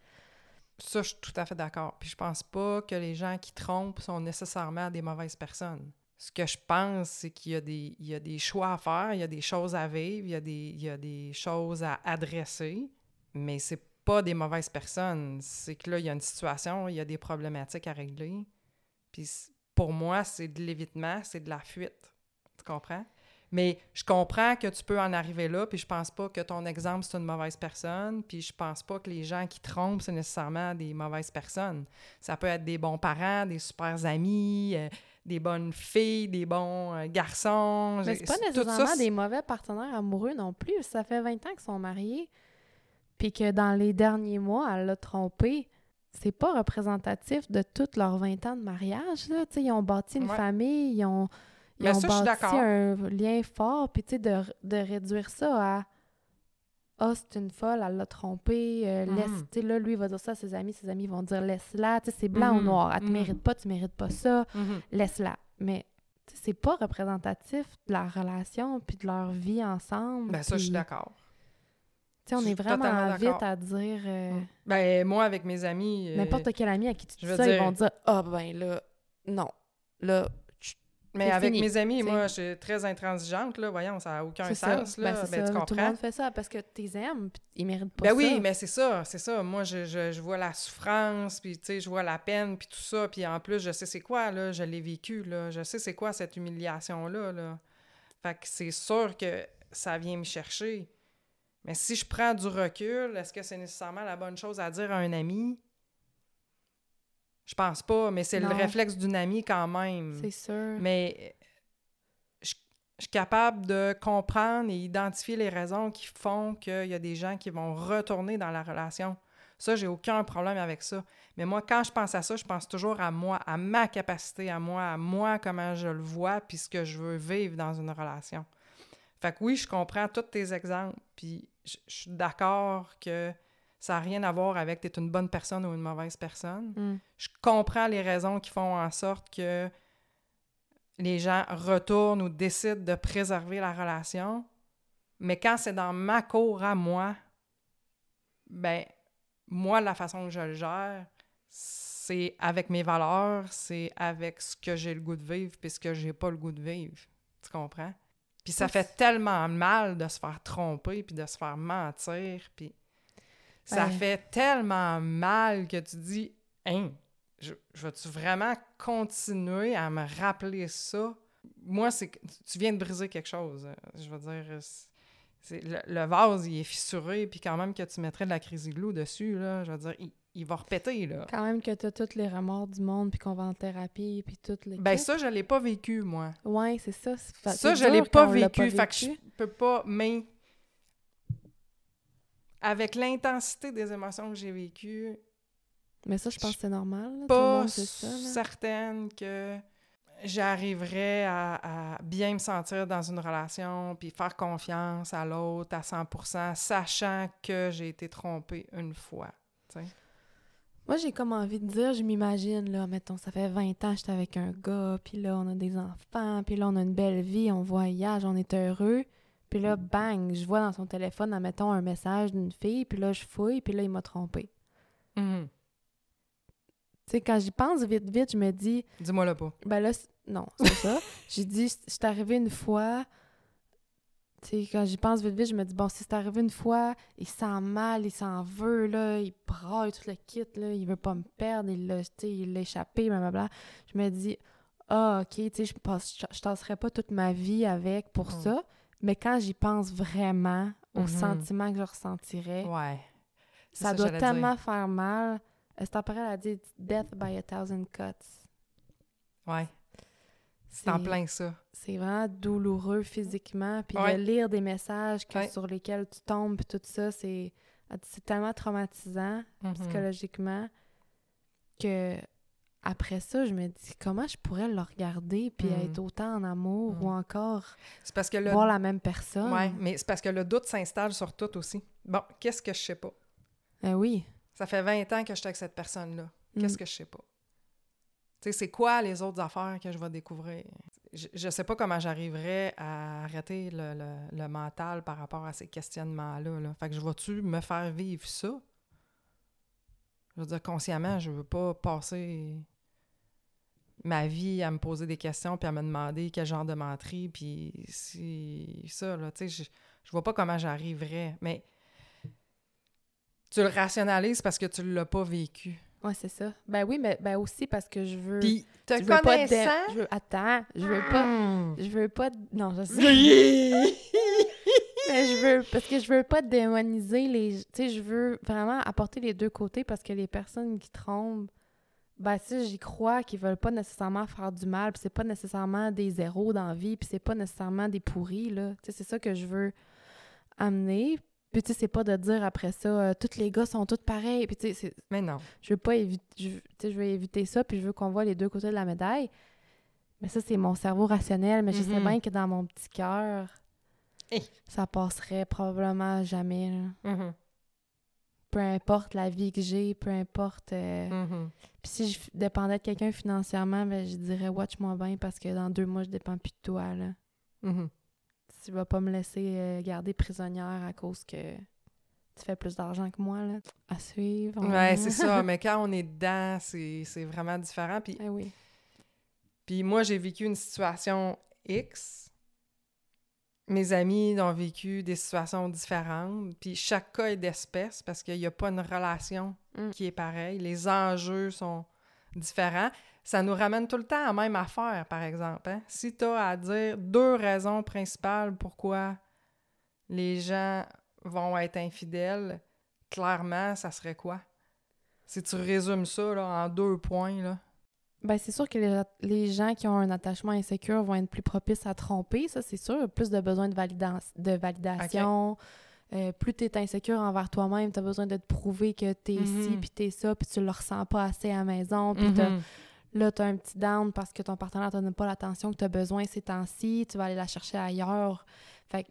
Ça, je suis tout à fait d'accord. Puis je pense pas que les gens qui trompent sont nécessairement des mauvaises personnes. Ce que je pense, c'est qu'il y, a des- il y a des choix à faire, il y a des choses à vivre, il y a des, il y a des choses à adresser, mais c'est pas des mauvaises personnes. C'est que là, il y a une situation, il y a des problématiques à régler. Puis pour moi, c'est de l'évitement, c'est de la fuite. Tu comprends? Mais je comprends que tu peux en arriver là, puis je pense pas que ton exemple, c'est une mauvaise personne, puis je pense pas que les gens qui trompent, c'est nécessairement des mauvaises personnes. Ça peut être des bons parents, des super amis, euh, des bonnes filles, des bons euh, garçons. Mais c'est pas Tout ça, nécessairement c'est- des mauvais partenaires amoureux non plus. Ça fait 20 ans qu'ils sont mariés, puis que dans les derniers mois, elle l'a trompé. C'est pas représentatif de tous leurs 20 ans de mariage, là. Ils ont bâti une Ouais. famille, ils ont, ils Mais ont ça, bâti un lien fort, puis tu sais, de, de réduire ça à « Ah, c'est une folle, elle l'a trompé, euh, laisse... Tu sais, là, lui, il va dire ça à ses amis, ses amis vont dire « Laisse-la, c'est blanc ou Mhm. noir, elle te Mhm. mérite pas, tu mérites pas ça, Mhm. laisse-la. » Mais c'est pas représentatif de la relation puis de leur vie ensemble. Ben ça, je suis d'accord. Sais, on est vraiment vite à dire... euh, Mm. Ben, moi, avec mes amis... euh, N'importe quel ami à qui tu dis ça, ils dire- vont dire « Ah, ben là, non. Là, Mais avec fini, mes amis, t'sais. moi, je suis très intransigeante, là. Voyons, ça n'a aucun ça. sens, là. Ben, c'est Ben, tu ça. Tout le comprends? monde fait ça parce que tu les aimes, ils méritent pas Ben ça. oui, mais c'est ça, c'est ça. Moi, je, je, je vois la souffrance, puis tu sais, je vois la peine, puis tout ça. Puis en plus, je sais c'est quoi, là. Je l'ai vécu, là. Je sais c'est quoi cette humiliation-là, là. Fait que c'est sûr que ça vient me chercher. Mais si je prends du recul, est-ce que c'est nécessairement la bonne chose à dire à un ami? Je pense pas, mais c'est le réflexe d'une amie quand même. C'est sûr. Mais euh, je, je suis capable de comprendre et identifier les raisons qui font qu'il y a des gens qui vont retourner dans la relation. Ça, j'ai aucun problème avec ça. Mais moi, quand je pense à ça, je pense toujours à moi, à ma capacité, à moi, à moi, comment je le vois, puis ce que je veux vivre dans une relation. Fait que oui, je comprends tous tes exemples, puis je, je suis d'accord que ça n'a rien à voir avec t'es une bonne personne ou une mauvaise personne Mm. je comprends les raisons qui font en sorte que les gens retournent ou décident de préserver la relation. Mais quand c'est dans ma cour à moi, ben, moi, la façon que je le gère, c'est avec mes valeurs, c'est avec ce que j'ai le goût de vivre puis ce que j'ai pas le goût de vivre. Tu comprends? Puis ça fait tellement mal de se faire tromper puis de se faire mentir, puis ça Ben- fait tellement mal que tu dis Hein, je, je vais-tu vraiment continuer à me rappeler ça? Moi, c'est que tu viens de briser quelque chose. euh, Je veux dire, euh, le, le vase, il est fissuré, puis quand même que tu mettrais de la crise glue dessus, là, je veux dire, il, il va repéter, là. Quand même que t'as tous les remords du monde, puis qu'on va en thérapie, puis toutes les... Ben ça, je l'ai pas vécu, moi. Ouais, c'est ça. Ça, je l'ai pas vécu, fait que je vécu. peux pas, mais avec l'intensité des émotions que j'ai vécues, Mais ça, je pense que c'est normal. là. Pas monde ça. certaine que j'arriverais à, à bien me sentir dans une relation puis faire confiance à l'autre à 100%, sachant que j'ai été trompée une fois. Moi, j'ai comme envie de dire, je m'imagine, là, mettons, ça fait 20 ans que j'étais avec un gars, puis là, on a des enfants, puis là, on a une belle vie, on voyage, on est heureux. Puis là, bang, je vois dans son téléphone, admettons, un message d'une fille, puis là, je fouille, puis là, il m'a trompé. Mhm. Tu sais, quand j'y pense vite, vite, je me dis, Dis-moi le pas. ben là, non, c'est ça. J'ai dit, c'est arrivé une fois, tu sais, quand j'y pense vite, vite, je me dis, bon, si c'est arrivé une fois, il sent mal, il s'en veut, là, il braille tout le kit, là, il veut pas me perdre, il l'a, il l'a échappé, blablabla. Je me dis, ah, ok, tu sais, je passe, je, tasserai pas toute ma vie avec pour Mm. ça, mais quand j'y pense vraiment, au Mhm. sentiment que je ressentirais, Ouais. C'est ça doit tellement dire. faire mal. Cette après, elle a dit « death by a thousand cuts Ouais. ». C'est en plein ça. C'est vraiment douloureux physiquement. Puis Ouais. de lire des messages que- Ouais. sur lesquels tu tombes, puis tout ça, c'est tellement traumatisant Mhm. psychologiquement que après ça, je me dis comment je pourrais le regarder puis Mhm. être autant en amour Mhm. ou encore C'est parce que le voir la même personne. Ouais, mais c'est parce que le doute s'installe sur tout aussi. Bon, qu'est-ce que je sais pas? Eh oui. Ça fait 20 ans que je suis avec cette personne-là. Qu'est-ce Mm. que je sais pas? C'est quoi les autres affaires que je vais découvrir? Je, je sais pas comment j'arriverais à arrêter le, mental par rapport à ces questionnements-là. que je vais-tu me faire vivre ça? Je veux dire, consciemment, je veux pas passer ma vie à me poser des questions puis à me demander quel genre de menterie puis si ça, je, je vois pas comment j'arriverais. Mais tu le rationalises parce que tu l'as pas vécu. Ouais, c'est ça. Ben oui, mais ben aussi parce que je veux Puis, te je veux pas je veux- attends, je veux pas Hmm. je veux pas non, je sais. Mais je veux parce que je veux pas démoniser les tu sais je veux vraiment apporter les deux côtés parce que les personnes qui trompent ben si j'y crois qu'ils veulent pas nécessairement faire du mal, puis c'est pas nécessairement des zéros dans la vie, puis c'est pas nécessairement des pourris là. Tu sais c'est ça que je veux amener. Puis tu sais c'est pas de dire après ça euh, tous les gars sont tous pareils, puis tu sais c'est- Mais non. je veux pas éviter je, veux éviter ça puis je veux qu'on voit les deux côtés de la médaille Mais ça, c'est mon cerveau rationnel, mais je sais Mhm. bien que dans mon petit cœur, Hey. ça passerait probablement jamais. là. Mhm. Peu importe la vie que j'ai, peu importe. euh, Mhm. Puis si je dépendais de quelqu'un financièrement, ben, je dirais watch-moi bien parce que dans deux mois, je dépends plus de toi. Là. Tu vas pas me laisser euh, garder prisonnière à cause que tu fais plus d'argent que moi. Là. À suivre. Ouais, c'est ça. Mais quand on est dedans, c'est c'est vraiment différent. Puis, Eh oui. puis moi, j'ai vécu une situation X. Mes amis ont vécu des situations différentes. Puis chaque cas est d'espèce parce qu'il n'y a pas une relation Mm. qui est pareille. Les enjeux sont différents. Ça nous ramène tout le temps à la même affaire, par exemple. hein. Si tu as à dire deux raisons principales pourquoi les gens vont être infidèles, clairement, ça serait quoi? Si tu résumes ça là, en deux points, là. Ben, c'est sûr que les, les gens qui ont un attachement insécure vont être plus propices à tromper, ça c'est sûr. Plus de besoin de, valida- de validation. Euh, plus tu es insécure envers toi-même, tu as besoin de te prouver que tu es ci, Mhm. puis tu es ça, puis tu le ressens pas assez à la maison. Puis t'as- Mhm. Là, tu as un petit down parce que ton partenaire te donne pas l'attention que tu as besoin ces temps-ci. Tu vas aller la chercher ailleurs. Fait que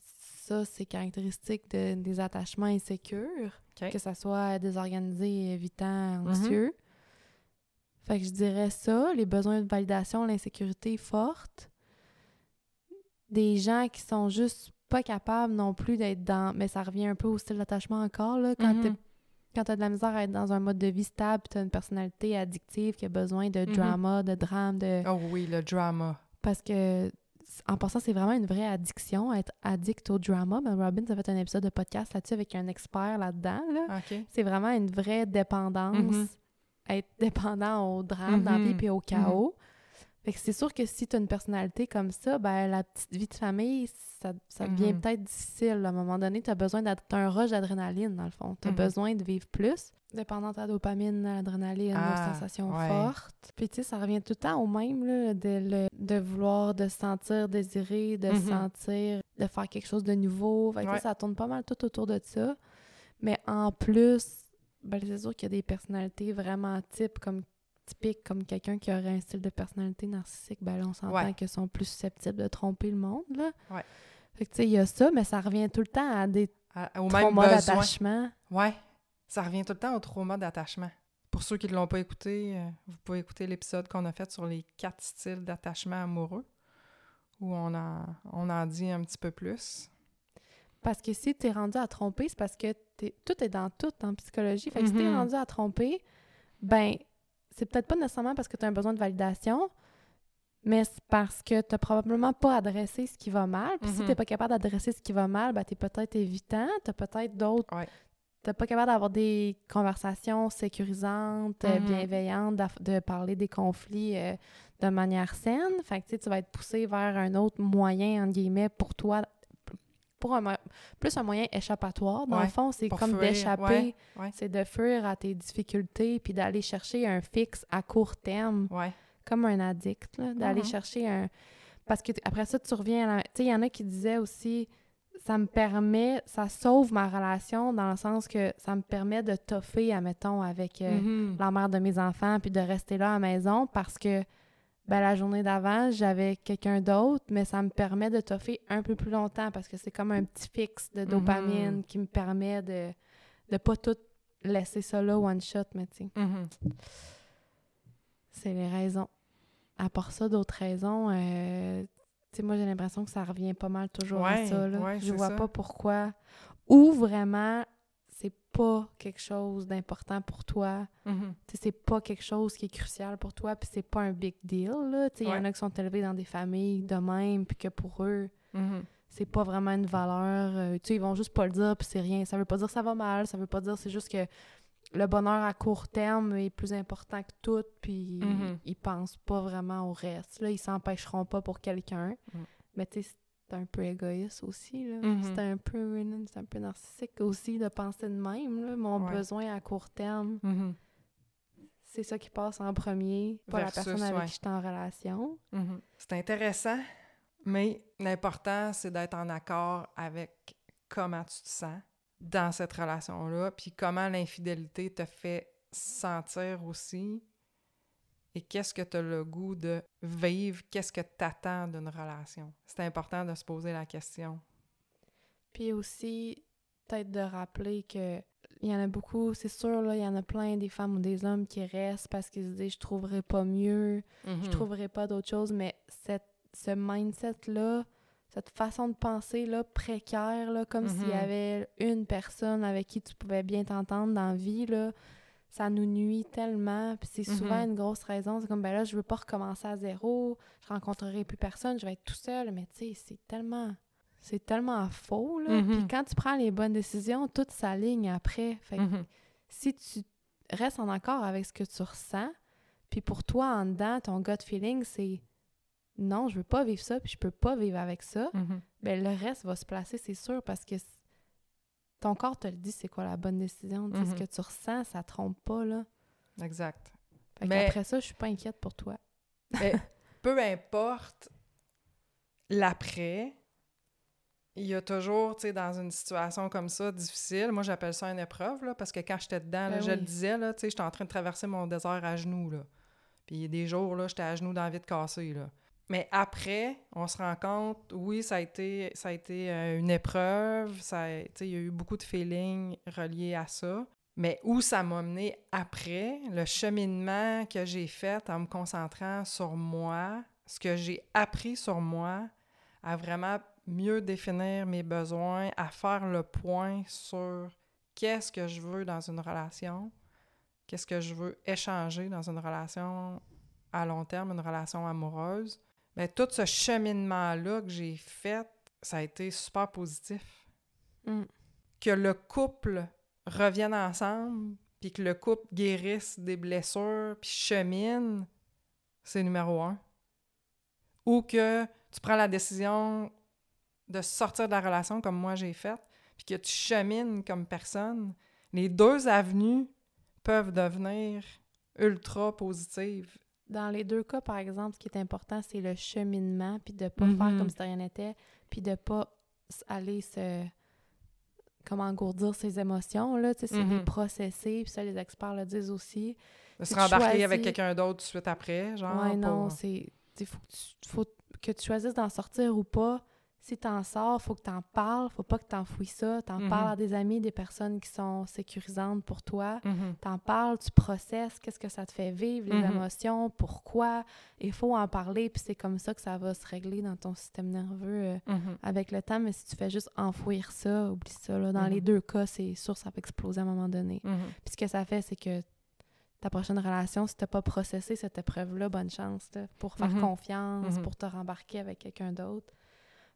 ça, c'est caractéristique de- des attachements insécures. Que ça soit désorganisé, évitant, anxieux. Fait que je dirais ça, les besoins de validation, l'insécurité forte. Des gens qui sont juste pas capables non plus d'être dans... Mais ça revient un peu au style d'attachement encore, là. Quand Mhm. Quand t'as de la misère à être dans un mode de vie stable, puis t'as une personnalité addictive qui a besoin de Mhm. drama, de drame, de... Oh oui, le drama. Parce que, en passant, c'est vraiment une vraie addiction, être addict au drama. Ben, Robin a fait un épisode de podcast là-dessus avec un expert là-dedans, là. C'est vraiment une vraie dépendance, Mhm. être dépendant au drame dans la vie Mhm. puis au chaos. Fait que c'est sûr que si tu as une personnalité comme ça, ben la petite vie de famille, ça, ça devient Mhm. peut-être difficile. À un moment donné, tu as besoin d'être un rush d'adrénaline, dans le fond. Tu as Mhm. besoin de vivre plus. Dépendante à la dopamine, l'adrénaline, Ah, aux sensations ouais. fortes. Puis tu sais, ça revient tout le temps au même, là, de, le- de vouloir, de se sentir désiré, de se Mhm. sentir, de faire quelque chose de nouveau. Fait que Ouais. ça tourne pas mal tout autour de ça. Mais en plus, ben, c'est sûr qu'il y a des personnalités vraiment types, comme typiques, comme quelqu'un qui aurait un style de personnalité narcissique. Ben là, on s'entend Ouais. qu'ils sont plus susceptibles de tromper le monde, là. Ouais. Fait que, tu sais, il y a ça, mais ça revient tout le temps à des À- au traumas d'attachement. Ouais, ça revient tout le temps au trauma d'attachement. Pour ceux qui ne l'ont pas écouté, euh, vous pouvez écouter l'épisode qu'on a fait sur les quatre styles d'attachement amoureux, où on en, on en dit un petit peu plus. Parce que si t'es rendu à tromper, c'est parce que tout est dans tout en psychologie. Fait que si t'es Mhm. rendu à tromper, ben, c'est peut-être pas nécessairement parce que t'as un besoin de validation, mais c'est parce que t'as probablement pas adressé ce qui va mal. Puis si Mhm. t'es pas capable d'adresser ce qui va mal, ben, t'es peut-être évitant, t'as peut-être d'autres... Ouais. T'es pas capable d'avoir des conversations sécurisantes, euh, Mhm. bienveillantes, de parler des conflits euh, de manière saine. Fait que, tu tu vas être poussé vers un autre moyen, entre guillemets, pour toi, pour un, plus un moyen échappatoire. Dans Ouais, le fond, c'est comme d'échapper, ouais, ouais. c'est de fuir à tes difficultés, puis d'aller chercher un fixe à court terme, comme un addict, là, d'aller Mhm. chercher un... Parce que après ça, tu reviens à la... Tu sais, il y en a qui disaient aussi, ça me permet, ça sauve ma relation dans le sens que ça me permet de toffer, admettons, avec euh, Mhm. la mère de mes enfants, puis de rester là à la maison parce que ben, la journée d'avant, j'avais quelqu'un d'autre, mais ça me permet de toffer un peu plus longtemps parce que c'est comme un petit fixe de dopamine Mhm. qui me permet de de pas tout laisser ça là one shot, mais tu Mhm. c'est les raisons. À part ça, d'autres raisons, euh, tu sais, moi j'ai l'impression que ça revient pas mal toujours à ça. Là. ouais, Je vois ça. pas pourquoi. Ou vraiment, c'est pas quelque chose d'important pour toi. Tu sais, c'est pas quelque chose qui est crucial pour toi, puis c'est pas un big deal, il y en a qui sont élevés dans des familles de même, puis que pour eux, Mhm. c'est pas vraiment une valeur. euh, sais, ils vont juste pas le dire, puis c'est rien. Ça veut pas dire que ça va mal, ça veut pas dire, c'est juste que le bonheur à court terme est plus important que tout, puis Mhm. ils pensent pas vraiment au reste. Là, ils s'empêcheront pas pour quelqu'un. Mm. Mais tu sais, c'est un peu égoïste aussi, là. Mhm. C'est un peu c'est un peu narcissique aussi de penser de même, là. Mon Ouais. besoin à court terme, Mhm. c'est ça qui passe en premier, pas Versus, la personne avec ouais. qui je suis en relation. Mhm. C'est intéressant, mais l'important, c'est d'être en accord avec comment tu te sens dans cette relation-là, puis comment l'infidélité te fait sentir aussi, et qu'est-ce que tu as le goût de vivre, qu'est-ce que tu attends d'une relation? C'est important de se poser la question. Puis aussi, peut-être de rappeler que il y en a beaucoup, c'est sûr, là, il y en a plein des femmes ou des hommes qui restent parce qu'ils se disent je trouverai pas mieux, je Mhm. trouverai pas d'autre chose, mais cette, ce mindset-là, cette façon de penser là, précaire, là, comme s'il y Mhm. avait une personne avec qui tu pouvais bien t'entendre dans la vie, là, ça nous nuit tellement. Puis c'est souvent Mhm. une grosse raison. C'est comme, ben là, je veux pas recommencer à zéro, je rencontrerai plus personne, je vais être tout seul. Mais tu sais, c'est tellement... C'est tellement faux, là. Mhm. Puis quand tu prends les bonnes décisions, tout s'aligne après. Fait que Mhm. si tu restes en accord avec ce que tu ressens, puis pour toi, en dedans, ton gut feeling, c'est non, je veux pas vivre ça, puis je peux pas vivre avec ça, ben le reste va se placer, c'est sûr, parce que ton corps te le dit, c'est quoi la bonne décision? Tu sais, Ce Mhm. que tu ressens, ça trompe pas, là. Exact. Fait Mais- après ça, je suis pas inquiète pour toi. Mais peu importe l'après, il y a toujours, tu sais, dans une situation comme ça, difficile, moi j'appelle ça une épreuve, là, parce que quand j'étais dedans, là, Ben je le disais, là, tu sais, j'étais en train de traverser mon désert à genoux, là. Puis il y a des jours, là, j'étais à genoux dans la vie de cassée, là. Mais après, on se rend compte, oui, ça a été, ça a été euh, une épreuve, il y a eu beaucoup de feelings reliés à ça. Mais où ça m'a mené après, le cheminement que j'ai fait en me concentrant sur moi, ce que j'ai appris sur moi, à vraiment mieux définir mes besoins, à faire le point sur qu'est-ce que je veux dans une relation, qu'est-ce que je veux échanger dans une relation à long terme, une relation amoureuse. Mais tout ce cheminement-là que j'ai fait, ça a été super positif. Mm. Que le couple revienne ensemble, puis que le couple guérisse des blessures, puis chemine, c'est numéro un. Ou que tu prends la décision de sortir de la relation comme moi j'ai fait, puis que tu chemines comme personne, les deux avenues peuvent devenir ultra positives. Dans les deux cas, par exemple, ce qui est important, c'est le cheminement, puis de pas Mhm. faire comme si rien n'était, puis de pas s- aller se... Comment engourdir ses émotions, là, tu sais, c'est les Mhm. processer, puis ça, les experts le disent aussi. De se rembarquer choisis- avec quelqu'un d'autre tout de suite après, genre. ouais, non, pour- c'est... Il faut, que tu- faut que tu choisisses d'en sortir ou pas. Si t'en sors, faut que t'en parles, faut pas que t'enfouis ça. T'en Mhm. parles à des amis, des personnes qui sont sécurisantes pour toi. Mhm. T'en parles, tu processes, qu'est-ce que ça te fait vivre, les Mhm. émotions, pourquoi. Il faut en parler, puis c'est comme ça que ça va se régler dans ton système nerveux euh, Mhm. avec le temps. Mais si tu fais juste enfouir ça, oublie ça. Là. Dans Mhm. les deux cas, c'est sûr ça va exploser à un moment donné. Mhm. Puis ce que ça fait, c'est que ta prochaine relation, si t'as pas processé cette épreuve-là, bonne chance là, pour faire Mhm. confiance, Mhm. pour te rembarquer avec quelqu'un d'autre.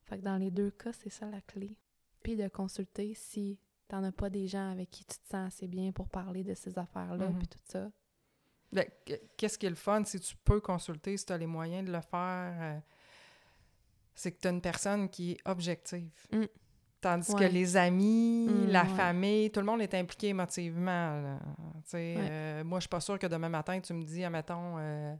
Fait que dans les deux cas, c'est ça la clé. Puis de consulter si t'en as pas des gens avec qui tu te sens assez bien pour parler de ces affaires-là, Mhm. puis tout ça. Ben, qu- Qu'est-ce qui est le fun, si tu peux consulter, si tu as les moyens de le faire, euh, c'est que tu as une personne qui est objective. Mm. Tandis Ouais. que les amis, Mm, la ouais. famille, tout le monde est impliqué émotivement. là. Ouais. euh, moi, je suis pas sûre que demain matin, tu me dis, admettons, euh,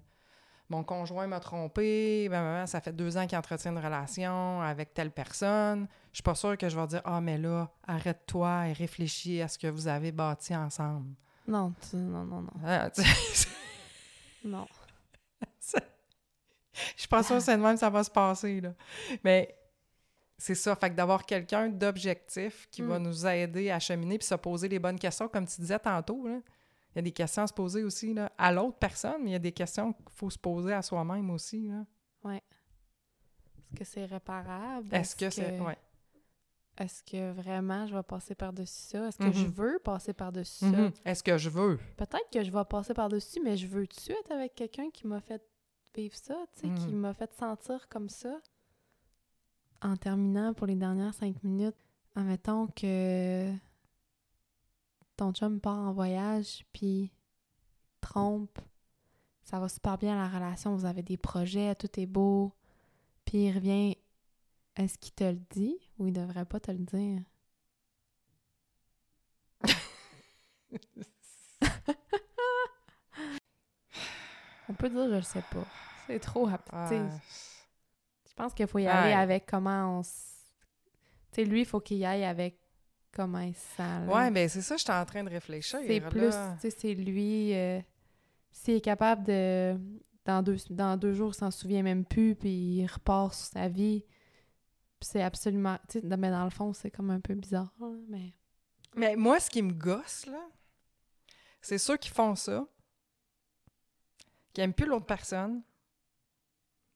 mon conjoint m'a trompé, ben, ben, ben, ça fait deux ans qu'il entretient une relation avec telle personne. Je suis pas sûre que je vais dire, ah, mais là, arrête-toi et réfléchis à ce que vous avez bâti ensemble. Non, tu- non, non, non. Ah, tu Non. Je suis pas sûre que c'est de même que ça va se passer, là. Mais c'est ça, fait que d'avoir quelqu'un d'objectif qui va Mm. nous aider à cheminer puis se poser les bonnes questions, comme tu disais tantôt, là. Il y a des questions à se poser aussi, là, à l'autre personne, mais il y a des questions qu'il faut se poser à soi-même aussi, là. Est-ce que c'est réparable? Est-ce que c'est... Ouais. Est-ce que vraiment je vais passer par-dessus ça? Est-ce que je Mhm. veux passer par-dessus ça? Est-ce que je veux? Peut-être que je vais passer par-dessus, mais je veux-tu être avec quelqu'un qui m'a fait vivre ça, tu sais, qui Mhm. m'a fait sentir comme ça? En terminant pour les dernières cinq minutes, admettons que ton chum part en voyage, puis trompe, ça va super bien la relation, vous avez des projets, tout est beau, puis il revient, est-ce qu'il te le dit ou il devrait pas te le dire? On peut dire je le sais pas. C'est trop rapide. Ah. Je pense qu'il faut y aller avec comment on s... Tu sais, lui, il faut qu'il y aille avec comment il se sent. là. ouais, ben c'est ça, je suis en train de réfléchir. C'est plus, tu sais, c'est lui... euh, s'il est capable de. Dans deux, dans deux jours, il s'en souvient même plus, puis il repart sur sa vie. Puis c'est absolument. Tu sais, mais dans le fond, c'est comme un peu bizarre, là, mais. Mais moi, ce qui me gosse, là, c'est ceux qui font ça, qui n'aiment plus l'autre personne,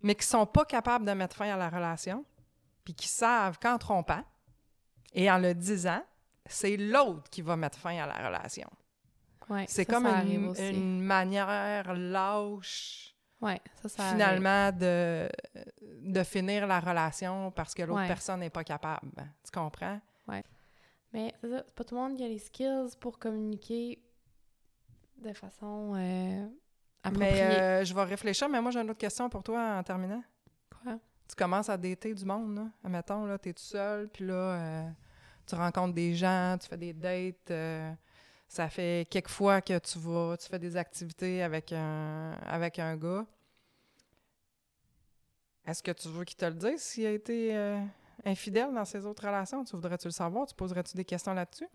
mais qui sont pas capables de mettre fin à la relation, puis qui savent qu'en trompant et en le disant, c'est l'autre qui va mettre fin à la relation. Ouais, C'est comme ça une, manière lâche, Ouais, ça, ça arrive. finalement, de, de finir la relation parce que l'autre Ouais. personne n'est pas capable. Tu comprends? Mais c'est ça, c'est pas tout le monde qui a les skills pour communiquer de façon euh, appropriée. Mais euh, je vais réfléchir, mais moi, j'ai une autre question pour toi en terminant. Quoi? Tu commences à dater du monde, là. Admettons, là, t'es tout seul, puis là, euh, tu rencontres des gens, tu fais des dates. euh, ça fait quelques fois que tu vas, tu fais des activités avec un, avec un gars. Est-ce que tu veux qu'il te le dise s'il a été euh, infidèle dans ses autres relations? Tu voudrais-tu le savoir? Tu poserais-tu des questions là-dessus?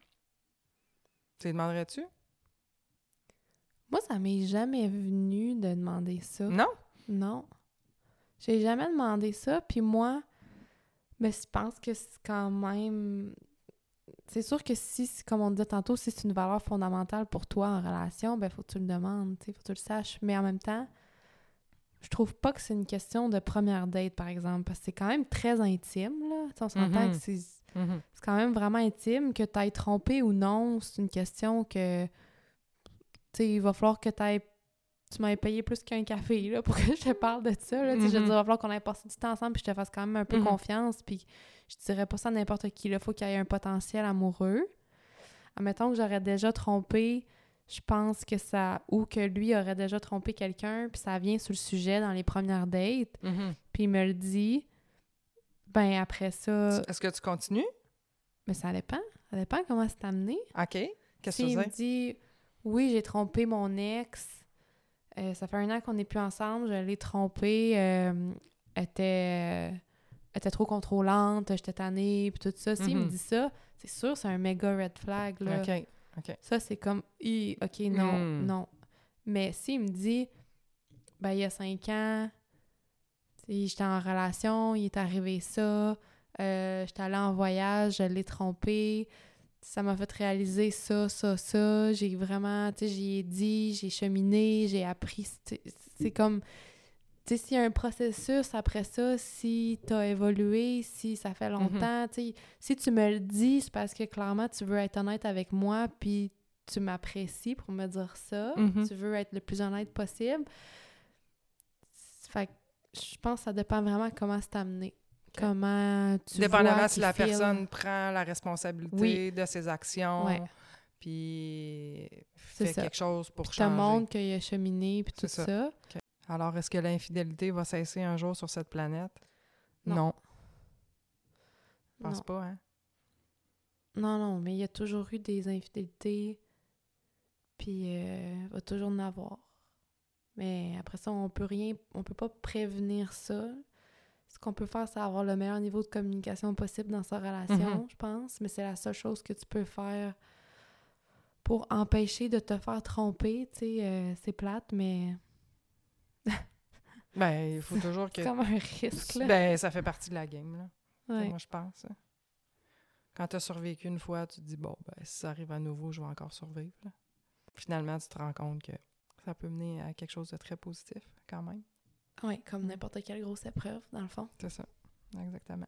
Tu lui demanderais-tu? Moi, ça m'est jamais venu de demander ça. Non? Non. J'ai jamais demandé ça. Puis moi, mais je pense que c'est quand même. C'est sûr que si, comme on disait tantôt, si c'est une valeur fondamentale pour toi en relation, ben faut que tu le demandes, tu faut que tu le saches. Mais en même temps, je trouve pas que c'est une question de première date, par exemple, parce que c'est quand même très intime, là. Tu on s'entend Mhm. que c'est c'est quand même vraiment intime que tu ailles trompé ou non. C'est une question que, tu sais, il va falloir que t'ailles- tu m'aies payé plus qu'un café, là, pour que je te parle de ça, là. Je Mhm. dire, il va falloir qu'on aille passer du temps ensemble puis je te fasse quand même un peu Mhm. confiance puis je dirais pas ça à n'importe qui, là. Faut qu'il y ait un potentiel amoureux. Admettons que j'aurais déjà trompé, je pense que ça... Ou que lui aurait déjà trompé quelqu'un puis ça vient sur le sujet dans les premières dates Mhm. puis il me le dit, ben après ça... Est-ce que tu continues? Mais ça dépend. Ça dépend comment c'est amené. OK. Qu'est-ce que tu me faisais? dit oui, j'ai trompé mon ex, euh, ça fait un an qu'on n'est plus ensemble, je l'ai trompé, euh, elle était, euh, elle était trop contrôlante, j'étais tannée, puis tout ça. S'il me Mhm. dit ça, c'est sûr, c'est un méga red flag. Là. OK. Ça, c'est comme, OK, non, Hmm. non. Mais s'il me dit, ben, il y a cinq ans, j'étais en relation, il est arrivé ça, j'étais allée en voyage, je l'ai trompé, ça m'a fait réaliser ça, ça, ça, j'ai vraiment, tu sais, j'y ai dit, j'ai cheminé, j'ai appris, c'est comme, tu sais, s'il y a un processus après ça, si t'as évolué, si ça fait longtemps, tu sais, si tu me le dis, c'est parce que clairement, tu veux être honnête avec moi, puis tu m'apprécies pour me dire ça. Mhm. Tu veux être le plus honnête possible. Fait que je pense que ça dépend vraiment comment c'est amené. Comment tu Dépendamment vois si la personne prend la responsabilité Oui. de ses actions, Ouais. puis fait ça. quelque chose pour Puis te changer. montre qu'il a cheminé, puis tout ça. Alors, est-ce que l'infidélité va cesser un jour sur cette planète? Non. Non, je pense Non. pas, hein? non, non, mais il y a toujours eu des infidélités, puis euh, il va toujours en avoir. Mais après ça, on peut rien, on peut pas prévenir ça. Ce qu'on peut faire, c'est avoir le meilleur niveau de communication possible dans sa relation, Mhm. je pense. Mais c'est la seule chose que tu peux faire pour empêcher de te faire tromper. Tu sais, euh, c'est plate, mais Ben, il faut toujours que... c'est comme un risque, là. Ben, ça fait partie de la game, là. Ouais. Moi, je pense. hein. Quand tu as survécu une fois, tu te dis, bon, ben, si ça arrive à nouveau, je vais encore survivre. là. Finalement, tu te rends compte que ça peut mener à quelque chose de très positif, quand même. Ouais, comme n'importe quelle grosse épreuve, dans le fond. C'est ça. Exactement.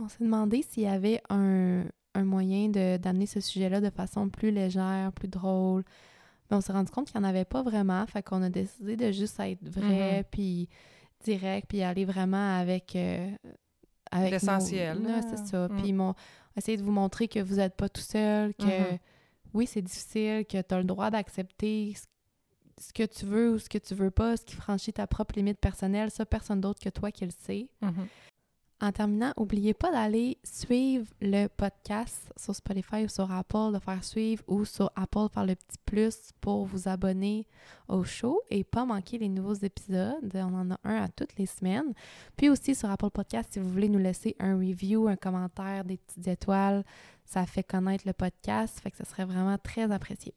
On s'est demandé s'il y avait un, un moyen de- d'amener ce sujet-là de façon plus légère, plus drôle. Mais on s'est rendu compte qu'il n'y en avait pas vraiment. Fait qu'on a décidé de juste être vrai, Mhm. puis direct, puis aller vraiment avec. euh, avec L'essentiel, là. c'est ça. Mm. Puis mon, essayer de vous montrer que vous n'êtes pas tout seul, que Mhm. oui, c'est difficile, que tu as le droit d'accepter ce- ce que tu veux ou ce que tu veux pas, ce qui franchit ta propre limite personnelle. Ça, personne d'autre que toi qui le sait. Mhm. En terminant, n'oubliez pas d'aller suivre le podcast sur Spotify ou sur Apple, de faire suivre ou sur Apple, faire le petit plus pour vous abonner au show et pas manquer les nouveaux épisodes. On en a un à toutes les semaines. Puis aussi sur Apple Podcast, si vous voulez nous laisser un review, un commentaire, des petites étoiles, ça fait connaître le podcast, fait que ça serait vraiment très apprécié.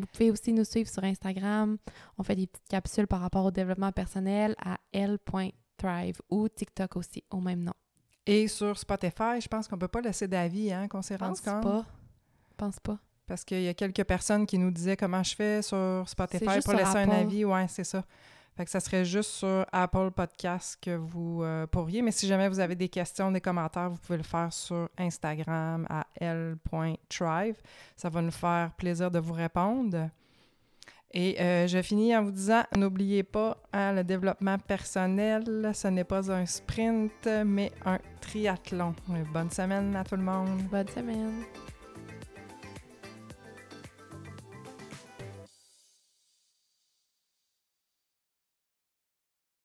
Vous pouvez aussi nous suivre sur Instagram. On fait des petites capsules par rapport au développement personnel à l.thrive ou TikTok aussi, au même nom. Et sur Spotify, je pense qu'on peut pas laisser d'avis, hein, qu'on s'est rendu Pense compte. pas. Pense pas. Parce qu'il y a quelques personnes qui nous disaient comment je fais sur Spotify pour laisser un avis. Ouais, c'est ça. Fait que ça serait juste sur Apple Podcast que vous euh, pourriez. Mais si jamais vous avez des questions, des commentaires, vous pouvez le faire sur Instagram à l.trive. Ça va nous faire plaisir de vous répondre. Et euh, je finis en vous disant, n'oubliez pas, hein, le développement personnel, ce n'est pas un sprint, mais un triathlon. Bonne semaine à tout le monde. Bonne semaine.